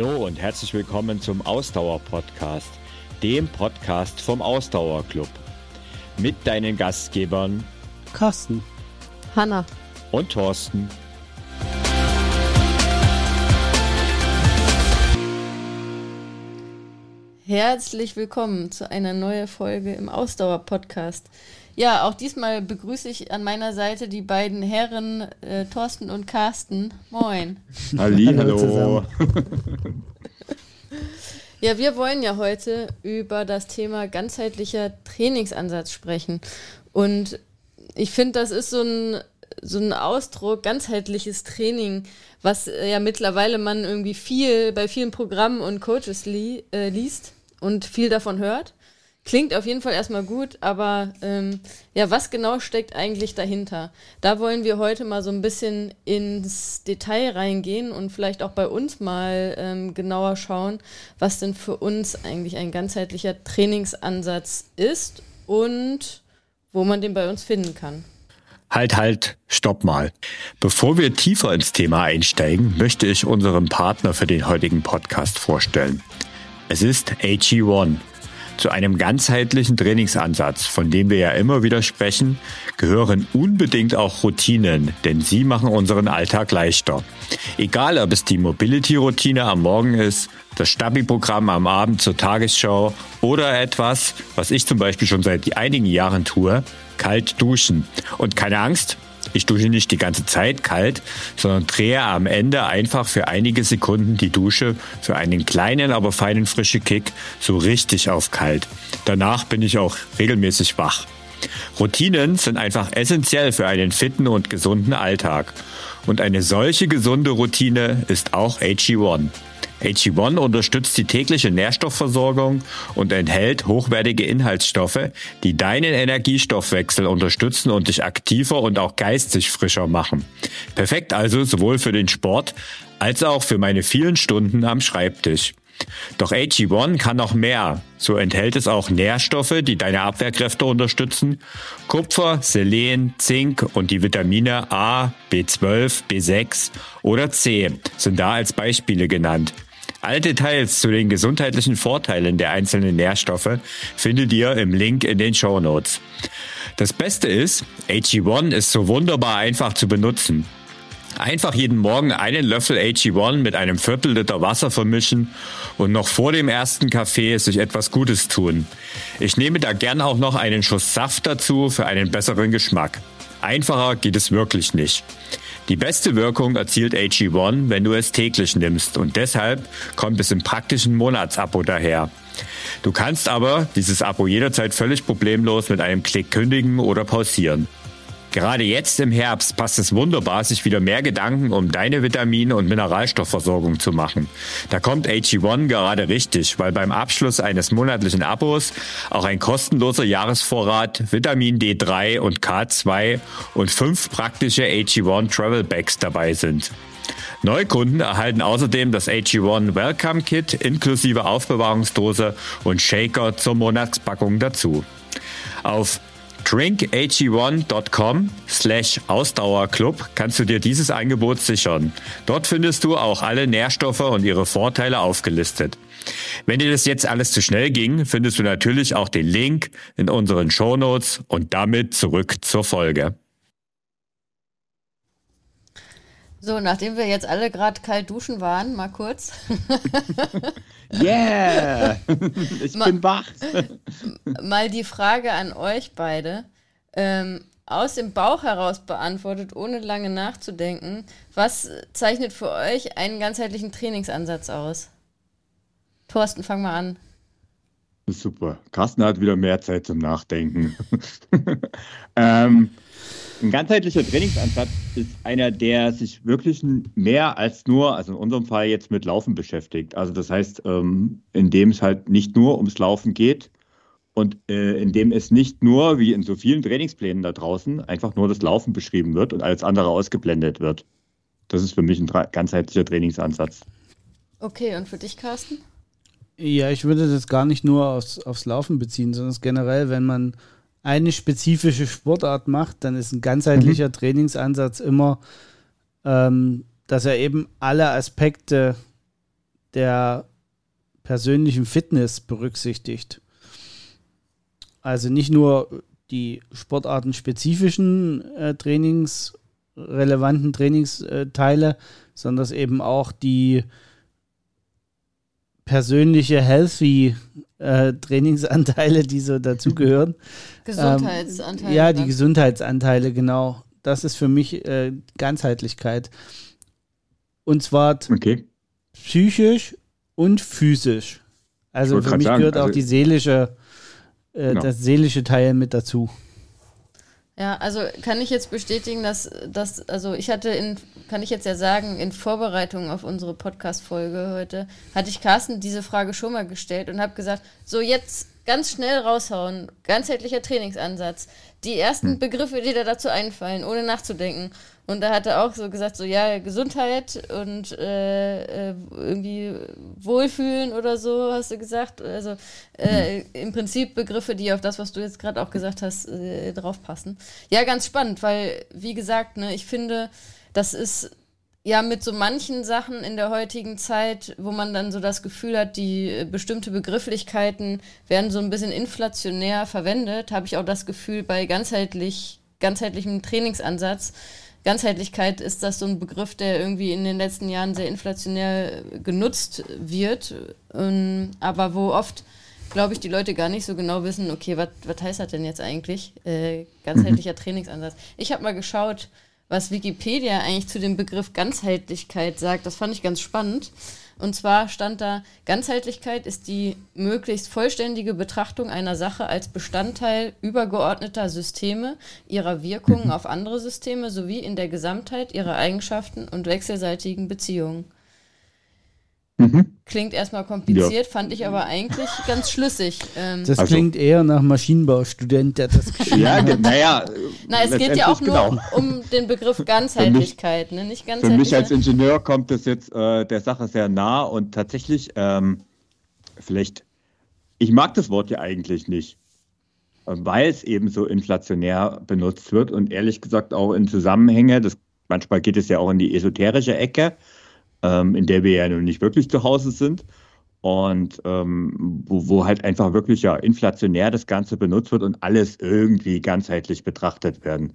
Hallo und herzlich willkommen zum Ausdauer-Podcast, dem Podcast vom Ausdauerclub. Mit deinen Gastgebern Carsten, Hanna und Thorsten. Herzlich willkommen zu einer neuen Folge im Ausdauer-Podcast. Ja, auch diesmal begrüße ich an meiner Seite die beiden Herren äh, Thorsten und Carsten. Moin. Halli, hallo. ja, wir wollen ja heute über das Thema ganzheitlicher Trainingsansatz sprechen. Und ich finde, das ist so ein, so ein Ausdruck, ganzheitliches Training, was äh, ja mittlerweile man irgendwie viel bei vielen Programmen und Coaches li äh, liest und viel davon hört. Klingt auf jeden Fall erstmal gut, aber ähm, ja, was genau steckt eigentlich dahinter? Da wollen wir heute mal so ein bisschen ins Detail reingehen und vielleicht auch bei uns mal ähm, genauer schauen, was denn für uns eigentlich ein ganzheitlicher Trainingsansatz ist und wo man den bei uns finden kann. Halt, halt, stopp mal. Bevor wir tiefer ins Thema einsteigen, möchte ich unseren Partner für den heutigen Podcast vorstellen. Es ist AG1. Zu einem ganzheitlichen Trainingsansatz, von dem wir ja immer wieder sprechen, gehören unbedingt auch Routinen, denn sie machen unseren Alltag leichter. Egal, ob es die Mobility-Routine am Morgen ist, das Stabi-Programm am Abend zur Tagesschau oder etwas, was ich zum Beispiel schon seit einigen Jahren tue, kalt duschen. Und keine Angst, ich dusche nicht die ganze Zeit kalt, sondern drehe am Ende einfach für einige Sekunden die Dusche für einen kleinen, aber feinen frische Kick so richtig auf kalt. Danach bin ich auch regelmäßig wach. Routinen sind einfach essentiell für einen fitten und gesunden Alltag. Und eine solche gesunde Routine ist auch AG1. AG1 unterstützt die tägliche Nährstoffversorgung und enthält hochwertige Inhaltsstoffe, die deinen Energiestoffwechsel unterstützen und dich aktiver und auch geistig frischer machen. Perfekt also sowohl für den Sport als auch für meine vielen Stunden am Schreibtisch. Doch AG1 kann noch mehr. So enthält es auch Nährstoffe, die deine Abwehrkräfte unterstützen. Kupfer, Selen, Zink und die Vitamine A, B12, B6 oder C sind da als Beispiele genannt. Alle Details zu den gesundheitlichen Vorteilen der einzelnen Nährstoffe findet ihr im Link in den Show Notes. Das Beste ist, AG1 ist so wunderbar einfach zu benutzen. Einfach jeden Morgen einen Löffel AG1 mit einem Viertel Liter Wasser vermischen und noch vor dem ersten Kaffee sich etwas Gutes tun. Ich nehme da gern auch noch einen Schuss Saft dazu für einen besseren Geschmack. Einfacher geht es wirklich nicht. Die beste Wirkung erzielt AG1, wenn du es täglich nimmst und deshalb kommt es im praktischen Monatsabo daher. Du kannst aber dieses Abo jederzeit völlig problemlos mit einem Klick kündigen oder pausieren. Gerade jetzt im Herbst passt es wunderbar, sich wieder mehr Gedanken um deine Vitamin- und Mineralstoffversorgung zu machen. Da kommt AG1 gerade richtig, weil beim Abschluss eines monatlichen Abos auch ein kostenloser Jahresvorrat Vitamin D3 und K2 und fünf praktische AG1 Travel Bags dabei sind. Neukunden erhalten außerdem das AG1 Welcome Kit inklusive Aufbewahrungsdose und Shaker zur Monatspackung dazu. Auf drinkag1.com slash Ausdauerclub kannst du dir dieses Angebot sichern. Dort findest du auch alle Nährstoffe und ihre Vorteile aufgelistet. Wenn dir das jetzt alles zu schnell ging, findest du natürlich auch den Link in unseren Shownotes und damit zurück zur Folge. So, nachdem wir jetzt alle gerade kalt duschen waren, mal kurz. yeah! Ich mal, bin wach. mal die Frage an euch beide. Ähm, aus dem Bauch heraus beantwortet, ohne lange nachzudenken. Was zeichnet für euch einen ganzheitlichen Trainingsansatz aus? Thorsten, fang mal an. Super. Carsten hat wieder mehr Zeit zum Nachdenken. ähm, ein ganzheitlicher Trainingsansatz ist einer, der sich wirklich mehr als nur, also in unserem Fall jetzt mit Laufen beschäftigt. Also das heißt, ähm, in dem es halt nicht nur ums Laufen geht und äh, in dem es nicht nur, wie in so vielen Trainingsplänen da draußen, einfach nur das Laufen beschrieben wird und alles andere ausgeblendet wird. Das ist für mich ein ganzheitlicher Trainingsansatz. Okay, und für dich, Carsten? Ja, ich würde das gar nicht nur aufs, aufs Laufen beziehen, sondern generell, wenn man eine spezifische Sportart macht, dann ist ein ganzheitlicher mhm. Trainingsansatz immer, ähm, dass er eben alle Aspekte der persönlichen Fitness berücksichtigt. Also nicht nur die sportartenspezifischen äh, trainingsrelevanten Trainingsteile, sondern eben auch die persönliche healthy äh, Trainingsanteile, die so dazugehören. Gesundheitsanteile. Ähm, ja, die Gesundheitsanteile, genau. Das ist für mich äh, Ganzheitlichkeit. Und zwar okay. psychisch und physisch. Also für mich sagen, gehört also auch die seelische, äh, genau. das seelische Teil mit dazu. Ja, also kann ich jetzt bestätigen, dass, dass, also ich hatte in, kann ich jetzt ja sagen, in Vorbereitung auf unsere Podcast-Folge heute, hatte ich Carsten diese Frage schon mal gestellt und habe gesagt, so jetzt ganz schnell raushauen, ganzheitlicher Trainingsansatz, die ersten hm. Begriffe, die da dazu einfallen, ohne nachzudenken. Und da hat er auch so gesagt, so ja, Gesundheit und äh, äh, irgendwie Wohlfühlen oder so, hast du gesagt. Also äh, im Prinzip Begriffe, die auf das, was du jetzt gerade auch gesagt hast, äh, draufpassen. Ja, ganz spannend, weil, wie gesagt, ne, ich finde, das ist ja mit so manchen Sachen in der heutigen Zeit, wo man dann so das Gefühl hat, die äh, bestimmte Begrifflichkeiten werden so ein bisschen inflationär verwendet, habe ich auch das Gefühl bei ganzheitlich, ganzheitlichem Trainingsansatz, Ganzheitlichkeit ist das so ein Begriff, der irgendwie in den letzten Jahren sehr inflationär genutzt wird, ähm, aber wo oft, glaube ich, die Leute gar nicht so genau wissen, okay, was heißt das denn jetzt eigentlich? Äh, ganzheitlicher mhm. Trainingsansatz. Ich habe mal geschaut, was Wikipedia eigentlich zu dem Begriff Ganzheitlichkeit sagt. Das fand ich ganz spannend. Und zwar stand da, Ganzheitlichkeit ist die möglichst vollständige Betrachtung einer Sache als Bestandteil übergeordneter Systeme, ihrer Wirkungen auf andere Systeme sowie in der Gesamtheit ihrer Eigenschaften und wechselseitigen Beziehungen. Mhm. Klingt erstmal kompliziert, ja. fand ich aber eigentlich ganz schlüssig. Ähm das also, klingt eher nach Maschinenbaustudent, der das geschrieben ja, hat. Naja, Na, es geht ja auch nur genau. um den Begriff Ganzheitlichkeit, ne? nicht Für mich als Ingenieur kommt das jetzt äh, der Sache sehr nah und tatsächlich, ähm, vielleicht, ich mag das Wort ja eigentlich nicht, weil es eben so inflationär benutzt wird und ehrlich gesagt auch in Zusammenhänge, das, manchmal geht es ja auch in die esoterische Ecke, ähm, in der wir ja nun nicht wirklich zu Hause sind und ähm, wo, wo, halt einfach wirklich ja inflationär das Ganze benutzt wird und alles irgendwie ganzheitlich betrachtet werden.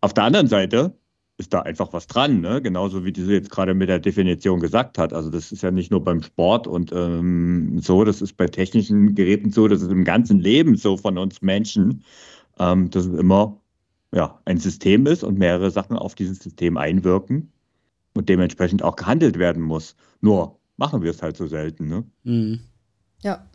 Auf der anderen Seite ist da einfach was dran, ne? genauso wie diese jetzt gerade mit der Definition gesagt hat. Also das ist ja nicht nur beim Sport und ähm, so, das ist bei technischen Geräten so, das ist im ganzen Leben so von uns Menschen, ähm, dass es immer ja, ein System ist und mehrere Sachen auf dieses System einwirken und dementsprechend auch gehandelt werden muss. Nur machen wir es halt so selten. Ne? Mhm. Ja.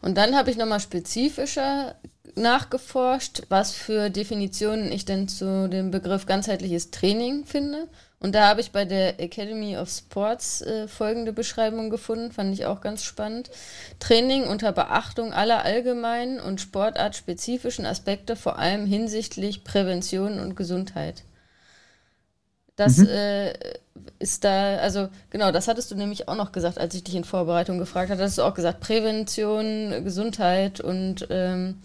Und dann habe ich nochmal spezifischer nachgeforscht, was für Definitionen ich denn zu dem Begriff ganzheitliches Training finde. Und da habe ich bei der Academy of Sports äh, folgende Beschreibung gefunden, fand ich auch ganz spannend. Training unter Beachtung aller allgemeinen und sportartspezifischen Aspekte, vor allem hinsichtlich Prävention und Gesundheit. Das mhm. äh, ist da, also genau, das hattest du nämlich auch noch gesagt, als ich dich in Vorbereitung gefragt hatte. Hast du auch gesagt, Prävention, Gesundheit und ähm,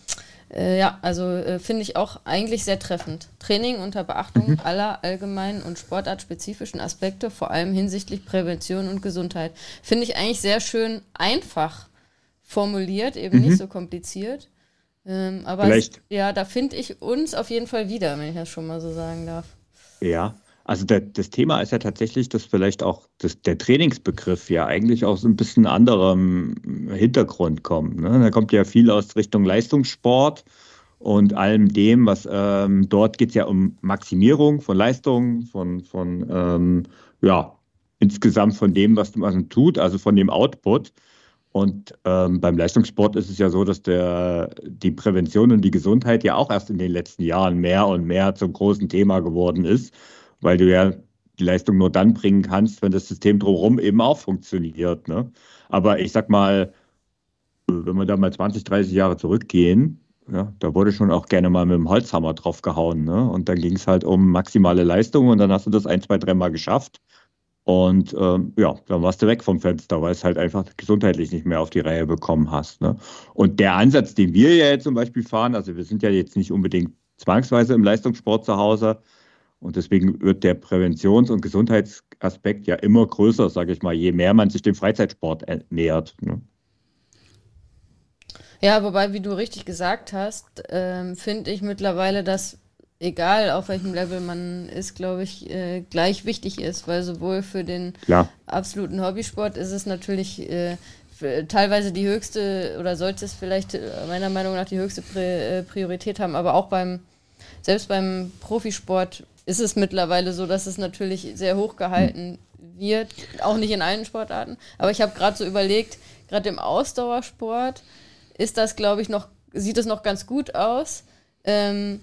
äh, ja, also äh, finde ich auch eigentlich sehr treffend. Training unter Beachtung mhm. aller allgemeinen und sportartspezifischen Aspekte, vor allem hinsichtlich Prävention und Gesundheit. Finde ich eigentlich sehr schön einfach formuliert, eben mhm. nicht so kompliziert. Ähm, aber es, ja, da finde ich uns auf jeden Fall wieder, wenn ich das schon mal so sagen darf. Ja, also der, das Thema ist ja tatsächlich, dass vielleicht auch das, der Trainingsbegriff ja eigentlich aus ein bisschen anderem Hintergrund kommt. Ne? Da kommt ja viel aus Richtung Leistungssport und allem dem, was ähm, dort geht es ja um Maximierung von Leistung, von, von ähm, ja, insgesamt von dem, was man tut, also von dem Output. Und ähm, beim Leistungssport ist es ja so, dass der, die Prävention und die Gesundheit ja auch erst in den letzten Jahren mehr und mehr zum großen Thema geworden ist weil du ja die Leistung nur dann bringen kannst, wenn das System drumherum eben auch funktioniert. Ne? Aber ich sag mal, wenn wir da mal 20, 30 Jahre zurückgehen, ja, da wurde schon auch gerne mal mit dem Holzhammer drauf gehauen. Ne? Und dann ging es halt um maximale Leistung und dann hast du das ein, zwei, dreimal geschafft. Und ähm, ja, dann warst du weg vom Fenster, weil es halt einfach gesundheitlich nicht mehr auf die Reihe bekommen hast. Ne? Und der Ansatz, den wir ja jetzt zum Beispiel fahren, also wir sind ja jetzt nicht unbedingt zwangsweise im Leistungssport zu Hause, Und deswegen wird der Präventions- und Gesundheitsaspekt ja immer größer, sage ich mal, je mehr man sich dem Freizeitsport nähert. Ne? Ja, wobei, wie du richtig gesagt hast, ähm, finde ich mittlerweile, dass egal auf welchem Level man ist, glaube ich, äh, gleich wichtig ist, weil sowohl für den Klar. absoluten Hobbysport ist es natürlich äh, teilweise die höchste oder sollte es vielleicht äh, meiner Meinung nach die höchste äh, Priorität haben, aber auch beim, selbst beim Profisport ist es mittlerweile so, dass es natürlich sehr hoch gehalten wird, auch nicht in allen Sportarten. Aber ich habe gerade so überlegt, gerade im Ausdauersport ist das, glaube ich, noch, sieht es noch ganz gut aus. Ähm,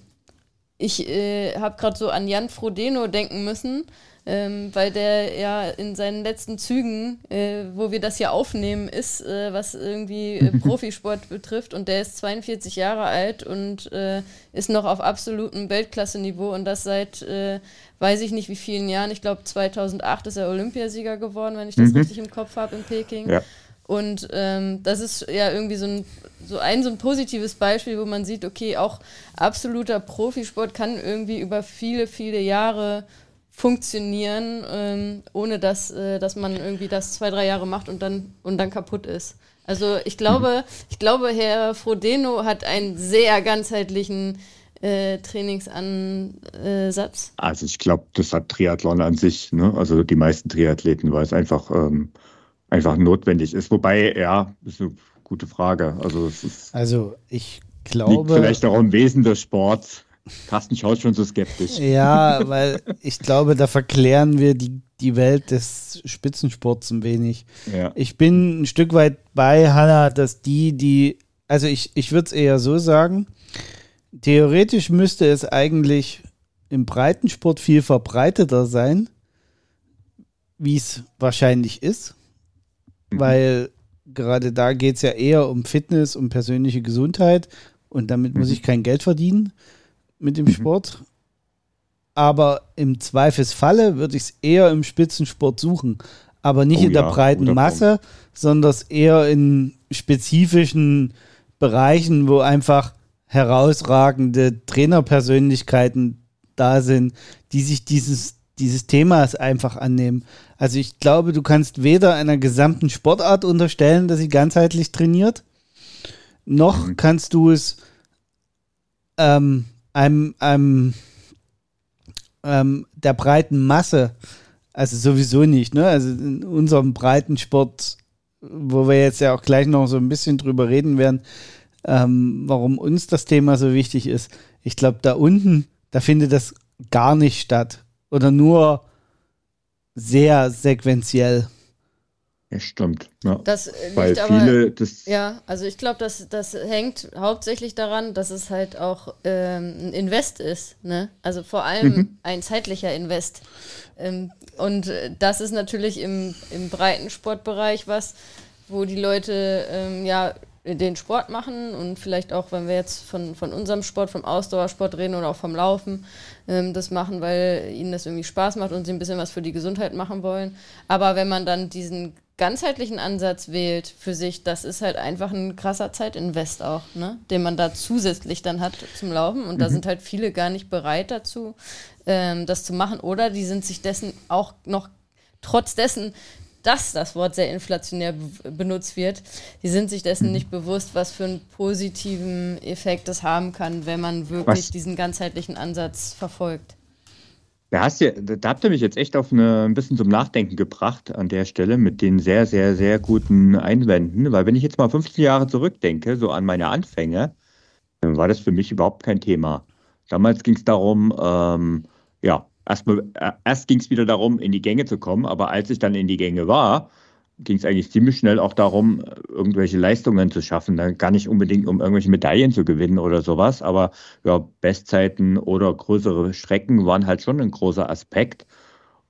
ich äh, habe gerade so an Jan Frodeno denken müssen, ähm, weil der ja in seinen letzten Zügen, äh, wo wir das hier aufnehmen, ist, äh, was irgendwie äh, Profisport betrifft. Und der ist 42 Jahre alt und äh, ist noch auf absolutem Weltklasse-Niveau und das seit äh, weiß ich nicht wie vielen Jahren. Ich glaube 2008 ist er Olympiasieger geworden, wenn ich das mhm. richtig im Kopf habe in Peking. Ja. Und ähm, das ist ja irgendwie so ein, so ein, so ein positives Beispiel, wo man sieht, okay, auch absoluter Profisport kann irgendwie über viele, viele Jahre funktionieren, ähm, ohne dass, äh, dass man irgendwie das zwei, drei Jahre macht und dann, und dann kaputt ist. Also ich glaube, ich glaube, Herr Frodeno hat einen sehr ganzheitlichen äh, Trainingsansatz. Also ich glaube, das hat Triathlon an sich, ne? also die meisten Triathleten, weil es einfach ähm, einfach notwendig ist. Wobei, ja, ist eine gute Frage. Also, also ich glaube. Liegt vielleicht auch im Wesen des Sports. Carsten schaut schon so skeptisch. Ja, weil ich glaube, da verklären wir die, die Welt des Spitzensports ein wenig. Ja. Ich bin ein Stück weit bei Hanna, dass die, die, also ich, ich würde es eher so sagen, theoretisch müsste es eigentlich im Breitensport viel verbreiteter sein, wie es wahrscheinlich ist. Mhm. Weil gerade da geht es ja eher um Fitness, um persönliche Gesundheit und damit mhm. muss ich kein Geld verdienen mit dem mhm. Sport. Aber im Zweifelsfalle würde ich es eher im Spitzensport suchen. Aber nicht oh, in der ja, breiten Masse, sondern eher in spezifischen Bereichen, wo einfach herausragende Trainerpersönlichkeiten da sind, die sich dieses, dieses Themas einfach annehmen. Also ich glaube, du kannst weder einer gesamten Sportart unterstellen, dass sie ganzheitlich trainiert, noch mhm. kannst du es ähm, einem, einem ähm, der breiten Masse, also sowieso nicht, ne? Also in unserem breiten Sport, wo wir jetzt ja auch gleich noch so ein bisschen drüber reden werden, ähm, warum uns das Thema so wichtig ist. Ich glaube, da unten, da findet das gar nicht statt. Oder nur sehr sequenziell. Ja, stimmt. Ja. Das Weil viele aber, das ja, also ich glaube, das, das hängt hauptsächlich daran, dass es halt auch ähm, ein Invest ist. Ne? Also vor allem mhm. ein zeitlicher Invest. Ähm, und das ist natürlich im, im breiten Sportbereich was, wo die Leute ähm, ja den Sport machen und vielleicht auch, wenn wir jetzt von, von unserem Sport, vom Ausdauersport reden oder auch vom Laufen, ähm, das machen, weil ihnen das irgendwie Spaß macht und sie ein bisschen was für die Gesundheit machen wollen. Aber wenn man dann diesen ganzheitlichen Ansatz wählt für sich, das ist halt einfach ein krasser Zeitinvest auch, ne? den man da zusätzlich dann hat zum Laufen. Und mhm. da sind halt viele gar nicht bereit dazu, ähm, das zu machen. Oder die sind sich dessen auch noch trotz dessen, dass das Wort sehr inflationär benutzt wird, die sind sich dessen mhm. nicht bewusst, was für einen positiven Effekt das haben kann, wenn man wirklich was? diesen ganzheitlichen Ansatz verfolgt. Da, hast du, da habt ihr mich jetzt echt auf eine, ein bisschen zum Nachdenken gebracht an der Stelle mit den sehr, sehr, sehr guten Einwänden. Weil wenn ich jetzt mal 15 Jahre zurückdenke, so an meine Anfänge, dann war das für mich überhaupt kein Thema. Damals ging es darum, ähm, ja, erstmal, äh, erst ging es wieder darum, in die Gänge zu kommen, aber als ich dann in die Gänge war, ging es eigentlich ziemlich schnell auch darum, irgendwelche Leistungen zu schaffen. Dann gar nicht unbedingt, um irgendwelche Medaillen zu gewinnen oder sowas, aber ja, Bestzeiten oder größere Strecken waren halt schon ein großer Aspekt.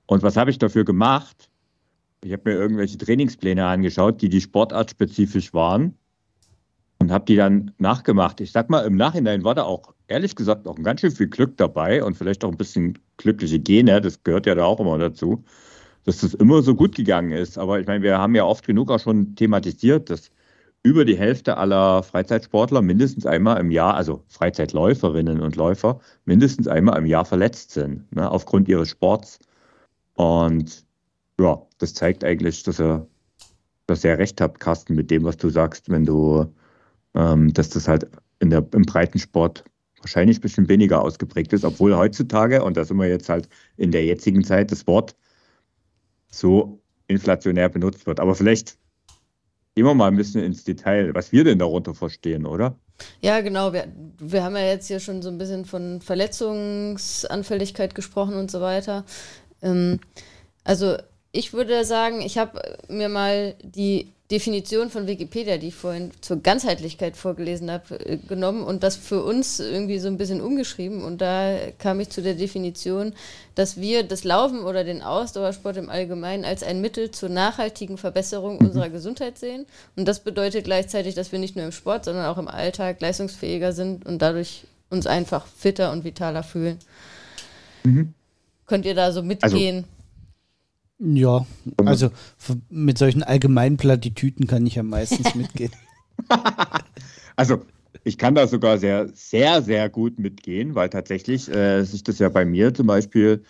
Und was habe ich dafür gemacht? Ich habe mir irgendwelche Trainingspläne angeschaut, die die Sportart spezifisch waren und habe die dann nachgemacht. Ich sag mal, im Nachhinein war da auch ehrlich gesagt auch ein ganz schön viel Glück dabei und vielleicht auch ein bisschen glückliche Gene, das gehört ja da auch immer dazu, dass das immer so gut gegangen ist. Aber ich meine, wir haben ja oft genug auch schon thematisiert, dass über die Hälfte aller Freizeitsportler mindestens einmal im Jahr, also Freizeitläuferinnen und Läufer, mindestens einmal im Jahr verletzt sind, ne, aufgrund ihres Sports. Und ja, das zeigt eigentlich, dass er, dass er recht hat, Carsten, mit dem, was du sagst, wenn du, ähm, dass das halt in der, im Breitensport wahrscheinlich ein bisschen weniger ausgeprägt ist, obwohl heutzutage, und da sind wir jetzt halt in der jetzigen Zeit, das Wort so inflationär benutzt wird. Aber vielleicht Gehen wir mal ein bisschen ins Detail, was wir denn darunter verstehen, oder? Ja, genau. Wir, wir haben ja jetzt hier schon so ein bisschen von Verletzungsanfälligkeit gesprochen und so weiter. Ähm, also ich würde sagen, ich habe mir mal die Definition von Wikipedia, die ich vorhin zur Ganzheitlichkeit vorgelesen habe, äh, genommen und das für uns irgendwie so ein bisschen umgeschrieben. Und da kam ich zu der Definition, dass wir das Laufen oder den Ausdauersport im Allgemeinen als ein Mittel zur nachhaltigen Verbesserung mhm. unserer Gesundheit sehen. Und das bedeutet gleichzeitig, dass wir nicht nur im Sport, sondern auch im Alltag leistungsfähiger sind und dadurch uns einfach fitter und vitaler fühlen. Mhm. Könnt ihr da so mitgehen? Also ja, also mit solchen allgemeinen Plattitüten kann ich ja meistens mitgehen. also ich kann da sogar sehr, sehr, sehr gut mitgehen, weil tatsächlich äh, sich das ja bei mir zum Beispiel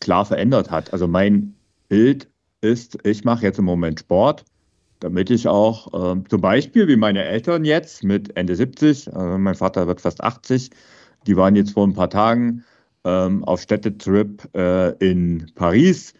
klar verändert hat. Also mein Bild ist, ich mache jetzt im Moment Sport, damit ich auch äh, zum Beispiel wie meine Eltern jetzt mit Ende 70, äh, mein Vater wird fast 80, die waren jetzt vor ein paar Tagen ähm, auf Städtetrip äh, in Paris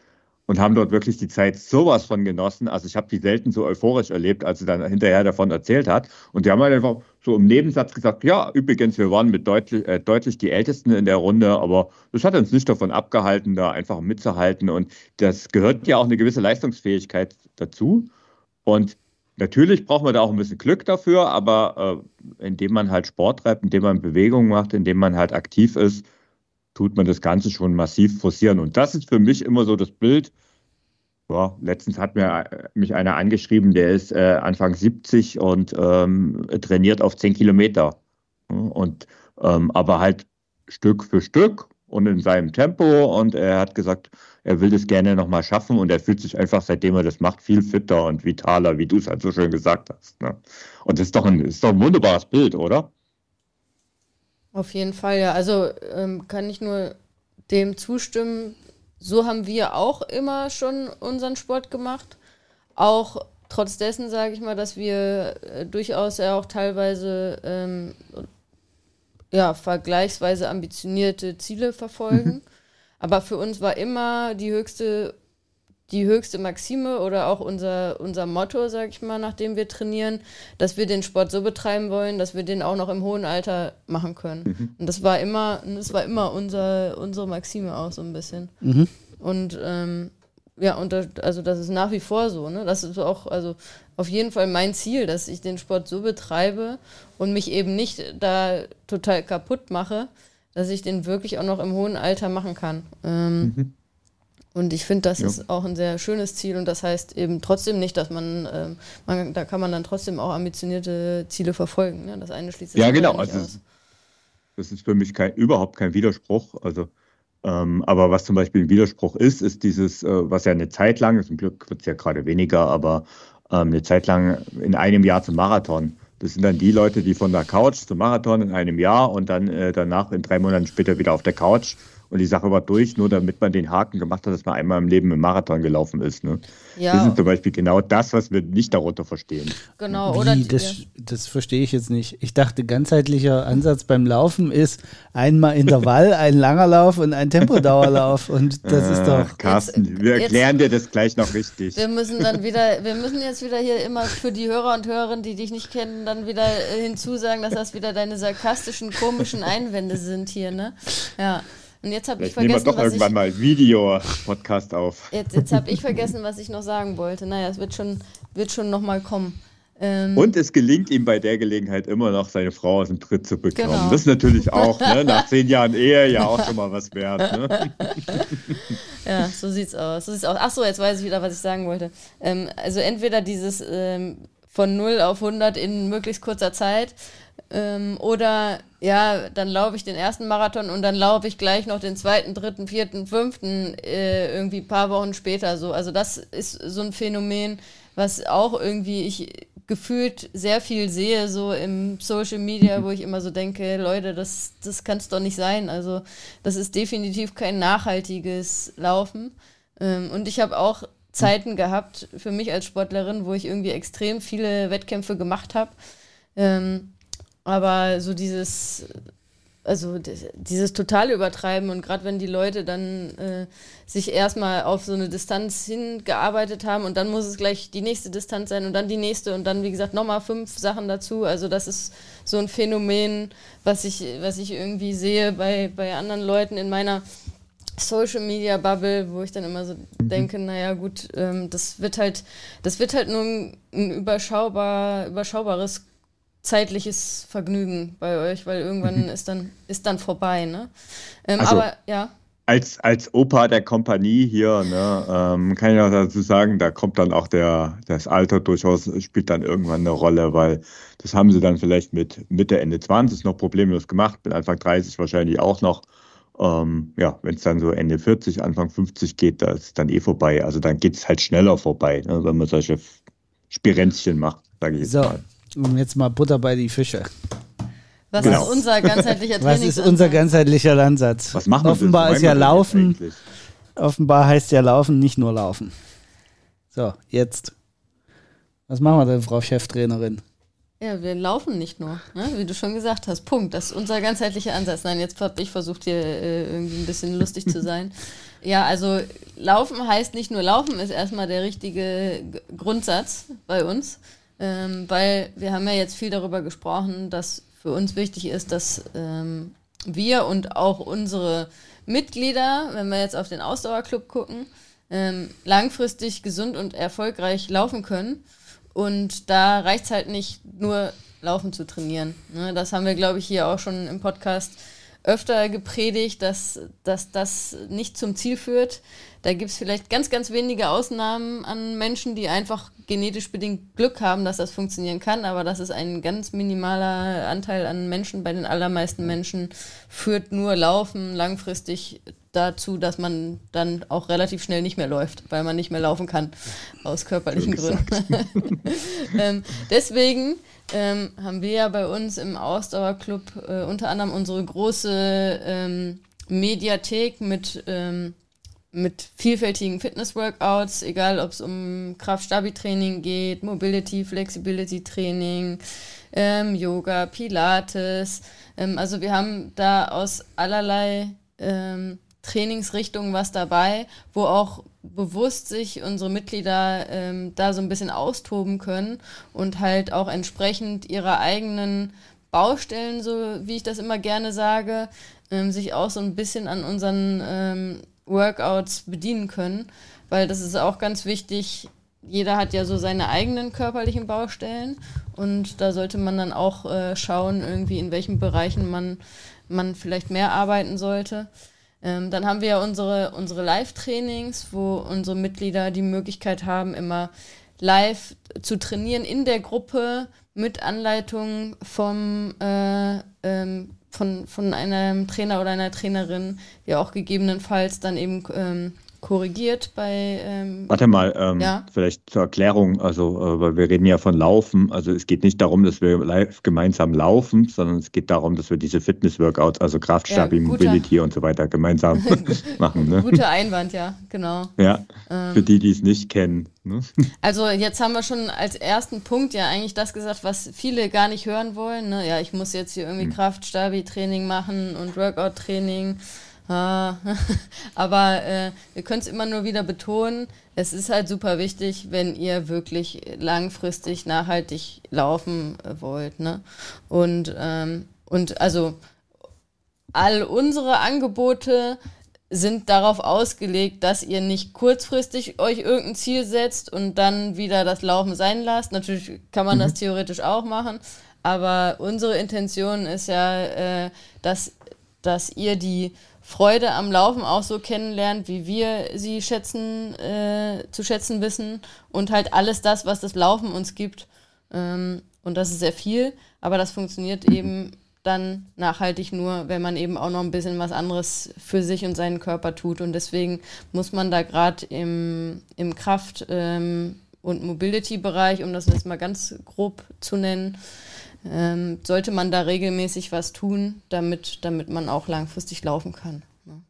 und haben dort wirklich die Zeit sowas von genossen. Also ich habe die selten so euphorisch erlebt, als sie dann hinterher davon erzählt hat. Und die haben halt einfach so im Nebensatz gesagt, ja, übrigens, wir waren mit deutlich, äh, deutlich die Ältesten in der Runde, aber das hat uns nicht davon abgehalten, da einfach mitzuhalten. Und das gehört ja auch eine gewisse Leistungsfähigkeit dazu. Und natürlich braucht man da auch ein bisschen Glück dafür, aber äh, indem man halt Sport treibt, indem man Bewegung macht, indem man halt aktiv ist, tut man das Ganze schon massiv forcieren. Und das ist für mich immer so das Bild. Ja, letztens hat mir äh, mich einer angeschrieben, der ist äh, Anfang 70 und ähm, trainiert auf 10 Kilometer. Und ähm, aber halt Stück für Stück und in seinem Tempo. Und er hat gesagt, er will das gerne nochmal schaffen und er fühlt sich einfach, seitdem er das macht, viel fitter und vitaler, wie du es halt so schön gesagt hast. Ne? Und das ist doch, ein, ist doch ein wunderbares Bild, oder? Auf jeden Fall, ja. Also ähm, kann ich nur dem zustimmen. So haben wir auch immer schon unseren Sport gemacht. Auch trotz dessen, sage ich mal, dass wir äh, durchaus ja auch teilweise ähm, ja, vergleichsweise ambitionierte Ziele verfolgen. Mhm. Aber für uns war immer die höchste die höchste Maxime oder auch unser, unser Motto, sag ich mal, nachdem wir trainieren, dass wir den Sport so betreiben wollen, dass wir den auch noch im hohen Alter machen können. Mhm. Und das war immer, das war immer unser, unsere Maxime auch so ein bisschen. Mhm. Und ähm, ja, und das, also das ist nach wie vor so, ne? Das ist auch, also auf jeden Fall mein Ziel, dass ich den Sport so betreibe und mich eben nicht da total kaputt mache, dass ich den wirklich auch noch im hohen Alter machen kann. Ähm, mhm. Und ich finde, das ja. ist auch ein sehr schönes Ziel und das heißt eben trotzdem nicht, dass man, ähm, man da kann man dann trotzdem auch ambitionierte Ziele verfolgen. Ne? Das eine schließt Ja, genau. Also aus. Das ist für mich kein, überhaupt kein Widerspruch. Also, ähm, aber was zum Beispiel ein Widerspruch ist, ist dieses, äh, was ja eine Zeit lang, zum Glück wird es ja gerade weniger, aber ähm, eine Zeit lang in einem Jahr zum Marathon. Das sind dann die Leute, die von der Couch zum Marathon in einem Jahr und dann äh, danach in drei Monaten später wieder auf der Couch und die Sache war durch, nur damit man den Haken gemacht hat, dass man einmal im Leben im Marathon gelaufen ist. Ne? Ja. Das ist zum Beispiel genau das, was wir nicht darunter verstehen. Genau, Wie, oder? Das, das verstehe ich jetzt nicht. Ich dachte, ganzheitlicher Ansatz beim Laufen ist einmal Intervall, ein langer Lauf und ein Tempodauerlauf. Und das ist doch. Carsten, jetzt, wir erklären jetzt, dir das gleich noch richtig. Wir müssen dann wieder, wir müssen jetzt wieder hier immer für die Hörer und Hörerinnen, die dich nicht kennen, dann wieder hinzusagen, dass das wieder deine sarkastischen, komischen Einwände sind hier, ne? Ja. Und jetzt habe ich vergessen. Nehmen wir doch irgendwann ich, mal Video-Podcast auf. Jetzt, jetzt habe ich vergessen, was ich noch sagen wollte. Naja, es wird schon, wird schon nochmal kommen. Ähm, und es gelingt ihm bei der Gelegenheit immer noch, seine Frau aus dem Tritt zu bekommen. Genau. Das ist natürlich auch ne, nach zehn Jahren Ehe ja auch schon mal was wert. Ne? ja, so sieht's aus. So sieht's aus. Ach so, jetzt weiß ich wieder, was ich sagen wollte. Ähm, also entweder dieses ähm, von 0 auf 100 in möglichst kurzer Zeit ähm, oder ja, dann laufe ich den ersten Marathon und dann laufe ich gleich noch den zweiten, dritten, vierten, fünften äh, irgendwie ein paar Wochen später so. Also das ist so ein Phänomen, was auch irgendwie ich gefühlt sehr viel sehe, so im Social Media, wo ich immer so denke, Leute, das, das kann es doch nicht sein. Also das ist definitiv kein nachhaltiges Laufen. Ähm, und ich habe auch Zeiten gehabt für mich als Sportlerin, wo ich irgendwie extrem viele Wettkämpfe gemacht habe. Ähm, aber so dieses also dieses totale Übertreiben und gerade wenn die Leute dann äh, sich erstmal auf so eine Distanz hingearbeitet haben und dann muss es gleich die nächste Distanz sein und dann die nächste und dann, wie gesagt, nochmal fünf Sachen dazu. Also das ist so ein Phänomen, was ich, was ich irgendwie sehe bei, bei anderen Leuten in meiner Social Media Bubble, wo ich dann immer so mhm. denke, naja gut, ähm, das wird halt, das wird halt nur ein, überschaubar, überschaubares zeitliches Vergnügen bei euch, weil irgendwann mhm. ist dann ist dann vorbei, ne? Ähm, also, aber ja. Als, als Opa der Kompanie hier, ne, ähm, kann ich auch dazu sagen, da kommt dann auch der, das Alter durchaus, spielt dann irgendwann eine Rolle, weil das haben sie dann vielleicht mit Mitte, Ende 20 noch problemlos gemacht, mit Anfang 30 wahrscheinlich auch noch. Ähm, ja, wenn es dann so Ende 40, Anfang 50 geht, da ist dann eh vorbei. Also dann geht es halt schneller vorbei, ne, wenn man solche Spirenzchen macht, sage ich jetzt so. mal. Und jetzt mal Butter bei die Fische. Was genau. ist unser ganzheitlicher Was ist unser ganzheitlicher Ansatz? Was machen wir Offenbar ist ja Laufen. Offenbar heißt ja Laufen nicht nur Laufen. So, jetzt. Was machen wir denn, Frau Cheftrainerin? Ja, wir laufen nicht nur, ne? wie du schon gesagt hast. Punkt. Das ist unser ganzheitlicher Ansatz. Nein, jetzt habe ich versucht, hier äh, irgendwie ein bisschen lustig zu sein. Ja, also laufen heißt nicht nur laufen, ist erstmal der richtige G Grundsatz bei uns. Ähm, weil wir haben ja jetzt viel darüber gesprochen, dass für uns wichtig ist, dass ähm, wir und auch unsere Mitglieder, wenn wir jetzt auf den Ausdauerclub gucken, ähm, langfristig gesund und erfolgreich laufen können. Und da reicht es halt nicht nur Laufen zu trainieren. Ne? Das haben wir, glaube ich, hier auch schon im Podcast öfter gepredigt, dass, dass das nicht zum Ziel führt. Da gibt es vielleicht ganz, ganz wenige Ausnahmen an Menschen, die einfach genetisch bedingt Glück haben, dass das funktionieren kann, aber das ist ein ganz minimaler Anteil an Menschen. Bei den allermeisten Menschen führt nur Laufen langfristig dazu, dass man dann auch relativ schnell nicht mehr läuft, weil man nicht mehr laufen kann, aus körperlichen Gründen. ähm, deswegen ähm, haben wir ja bei uns im Ausdauerclub äh, unter anderem unsere große ähm, Mediathek mit ähm, mit vielfältigen Fitness-Workouts, egal ob es um Kraft-Stabi-Training geht, Mobility, Flexibility-Training, ähm, Yoga, Pilates. Ähm, also wir haben da aus allerlei ähm, Trainingsrichtungen was dabei, wo auch bewusst sich unsere Mitglieder ähm, da so ein bisschen austoben können und halt auch entsprechend ihrer eigenen Baustellen, so wie ich das immer gerne sage, ähm, sich auch so ein bisschen an unseren ähm, Workouts bedienen können, weil das ist auch ganz wichtig. Jeder hat ja so seine eigenen körperlichen Baustellen und da sollte man dann auch äh, schauen, irgendwie in welchen Bereichen man, man vielleicht mehr arbeiten sollte. Ähm, dann haben wir ja unsere, unsere Live-Trainings, wo unsere Mitglieder die Möglichkeit haben, immer live zu trainieren in der Gruppe mit Anleitung vom äh, ähm, von, von einem Trainer oder einer Trainerin, die auch gegebenenfalls dann eben ähm, korrigiert bei. Ähm, Warte mal, ähm, ja? vielleicht zur Erklärung, also äh, weil wir reden ja von Laufen, also es geht nicht darum, dass wir live gemeinsam laufen, sondern es geht darum, dass wir diese Fitness-Workouts, also Kraftstabi, ja, Mobility und so weiter gemeinsam machen. Ne? Guter Einwand, ja, genau. Ja, ähm, für die, die es nicht kennen. Ne? Also jetzt haben wir schon als ersten Punkt ja eigentlich das gesagt, was viele gar nicht hören wollen. Ne? Ja, ich muss jetzt hier irgendwie hm. Kraft-Stabi-Training machen und Workout-Training. Ah, aber äh, wir können es immer nur wieder betonen, es ist halt super wichtig, wenn ihr wirklich langfristig nachhaltig laufen äh, wollt. Ne? Und, ähm, und also all unsere Angebote sind darauf ausgelegt, dass ihr nicht kurzfristig euch irgendein Ziel setzt und dann wieder das Laufen sein lasst. Natürlich kann man mhm. das theoretisch auch machen, aber unsere Intention ist ja, äh, dass, dass ihr die Freude am Laufen auch so kennenlernt, wie wir sie schätzen, äh, zu schätzen wissen und halt alles das, was das Laufen uns gibt. Ähm, und das ist sehr viel, aber das funktioniert eben dann nachhaltig nur, wenn man eben auch noch ein bisschen was anderes für sich und seinen Körper tut. Und deswegen muss man da gerade im, im Kraft, ähm, und Mobility-Bereich, um das jetzt mal ganz grob zu nennen, ähm, sollte man da regelmäßig was tun, damit, damit man auch langfristig laufen kann. Ne?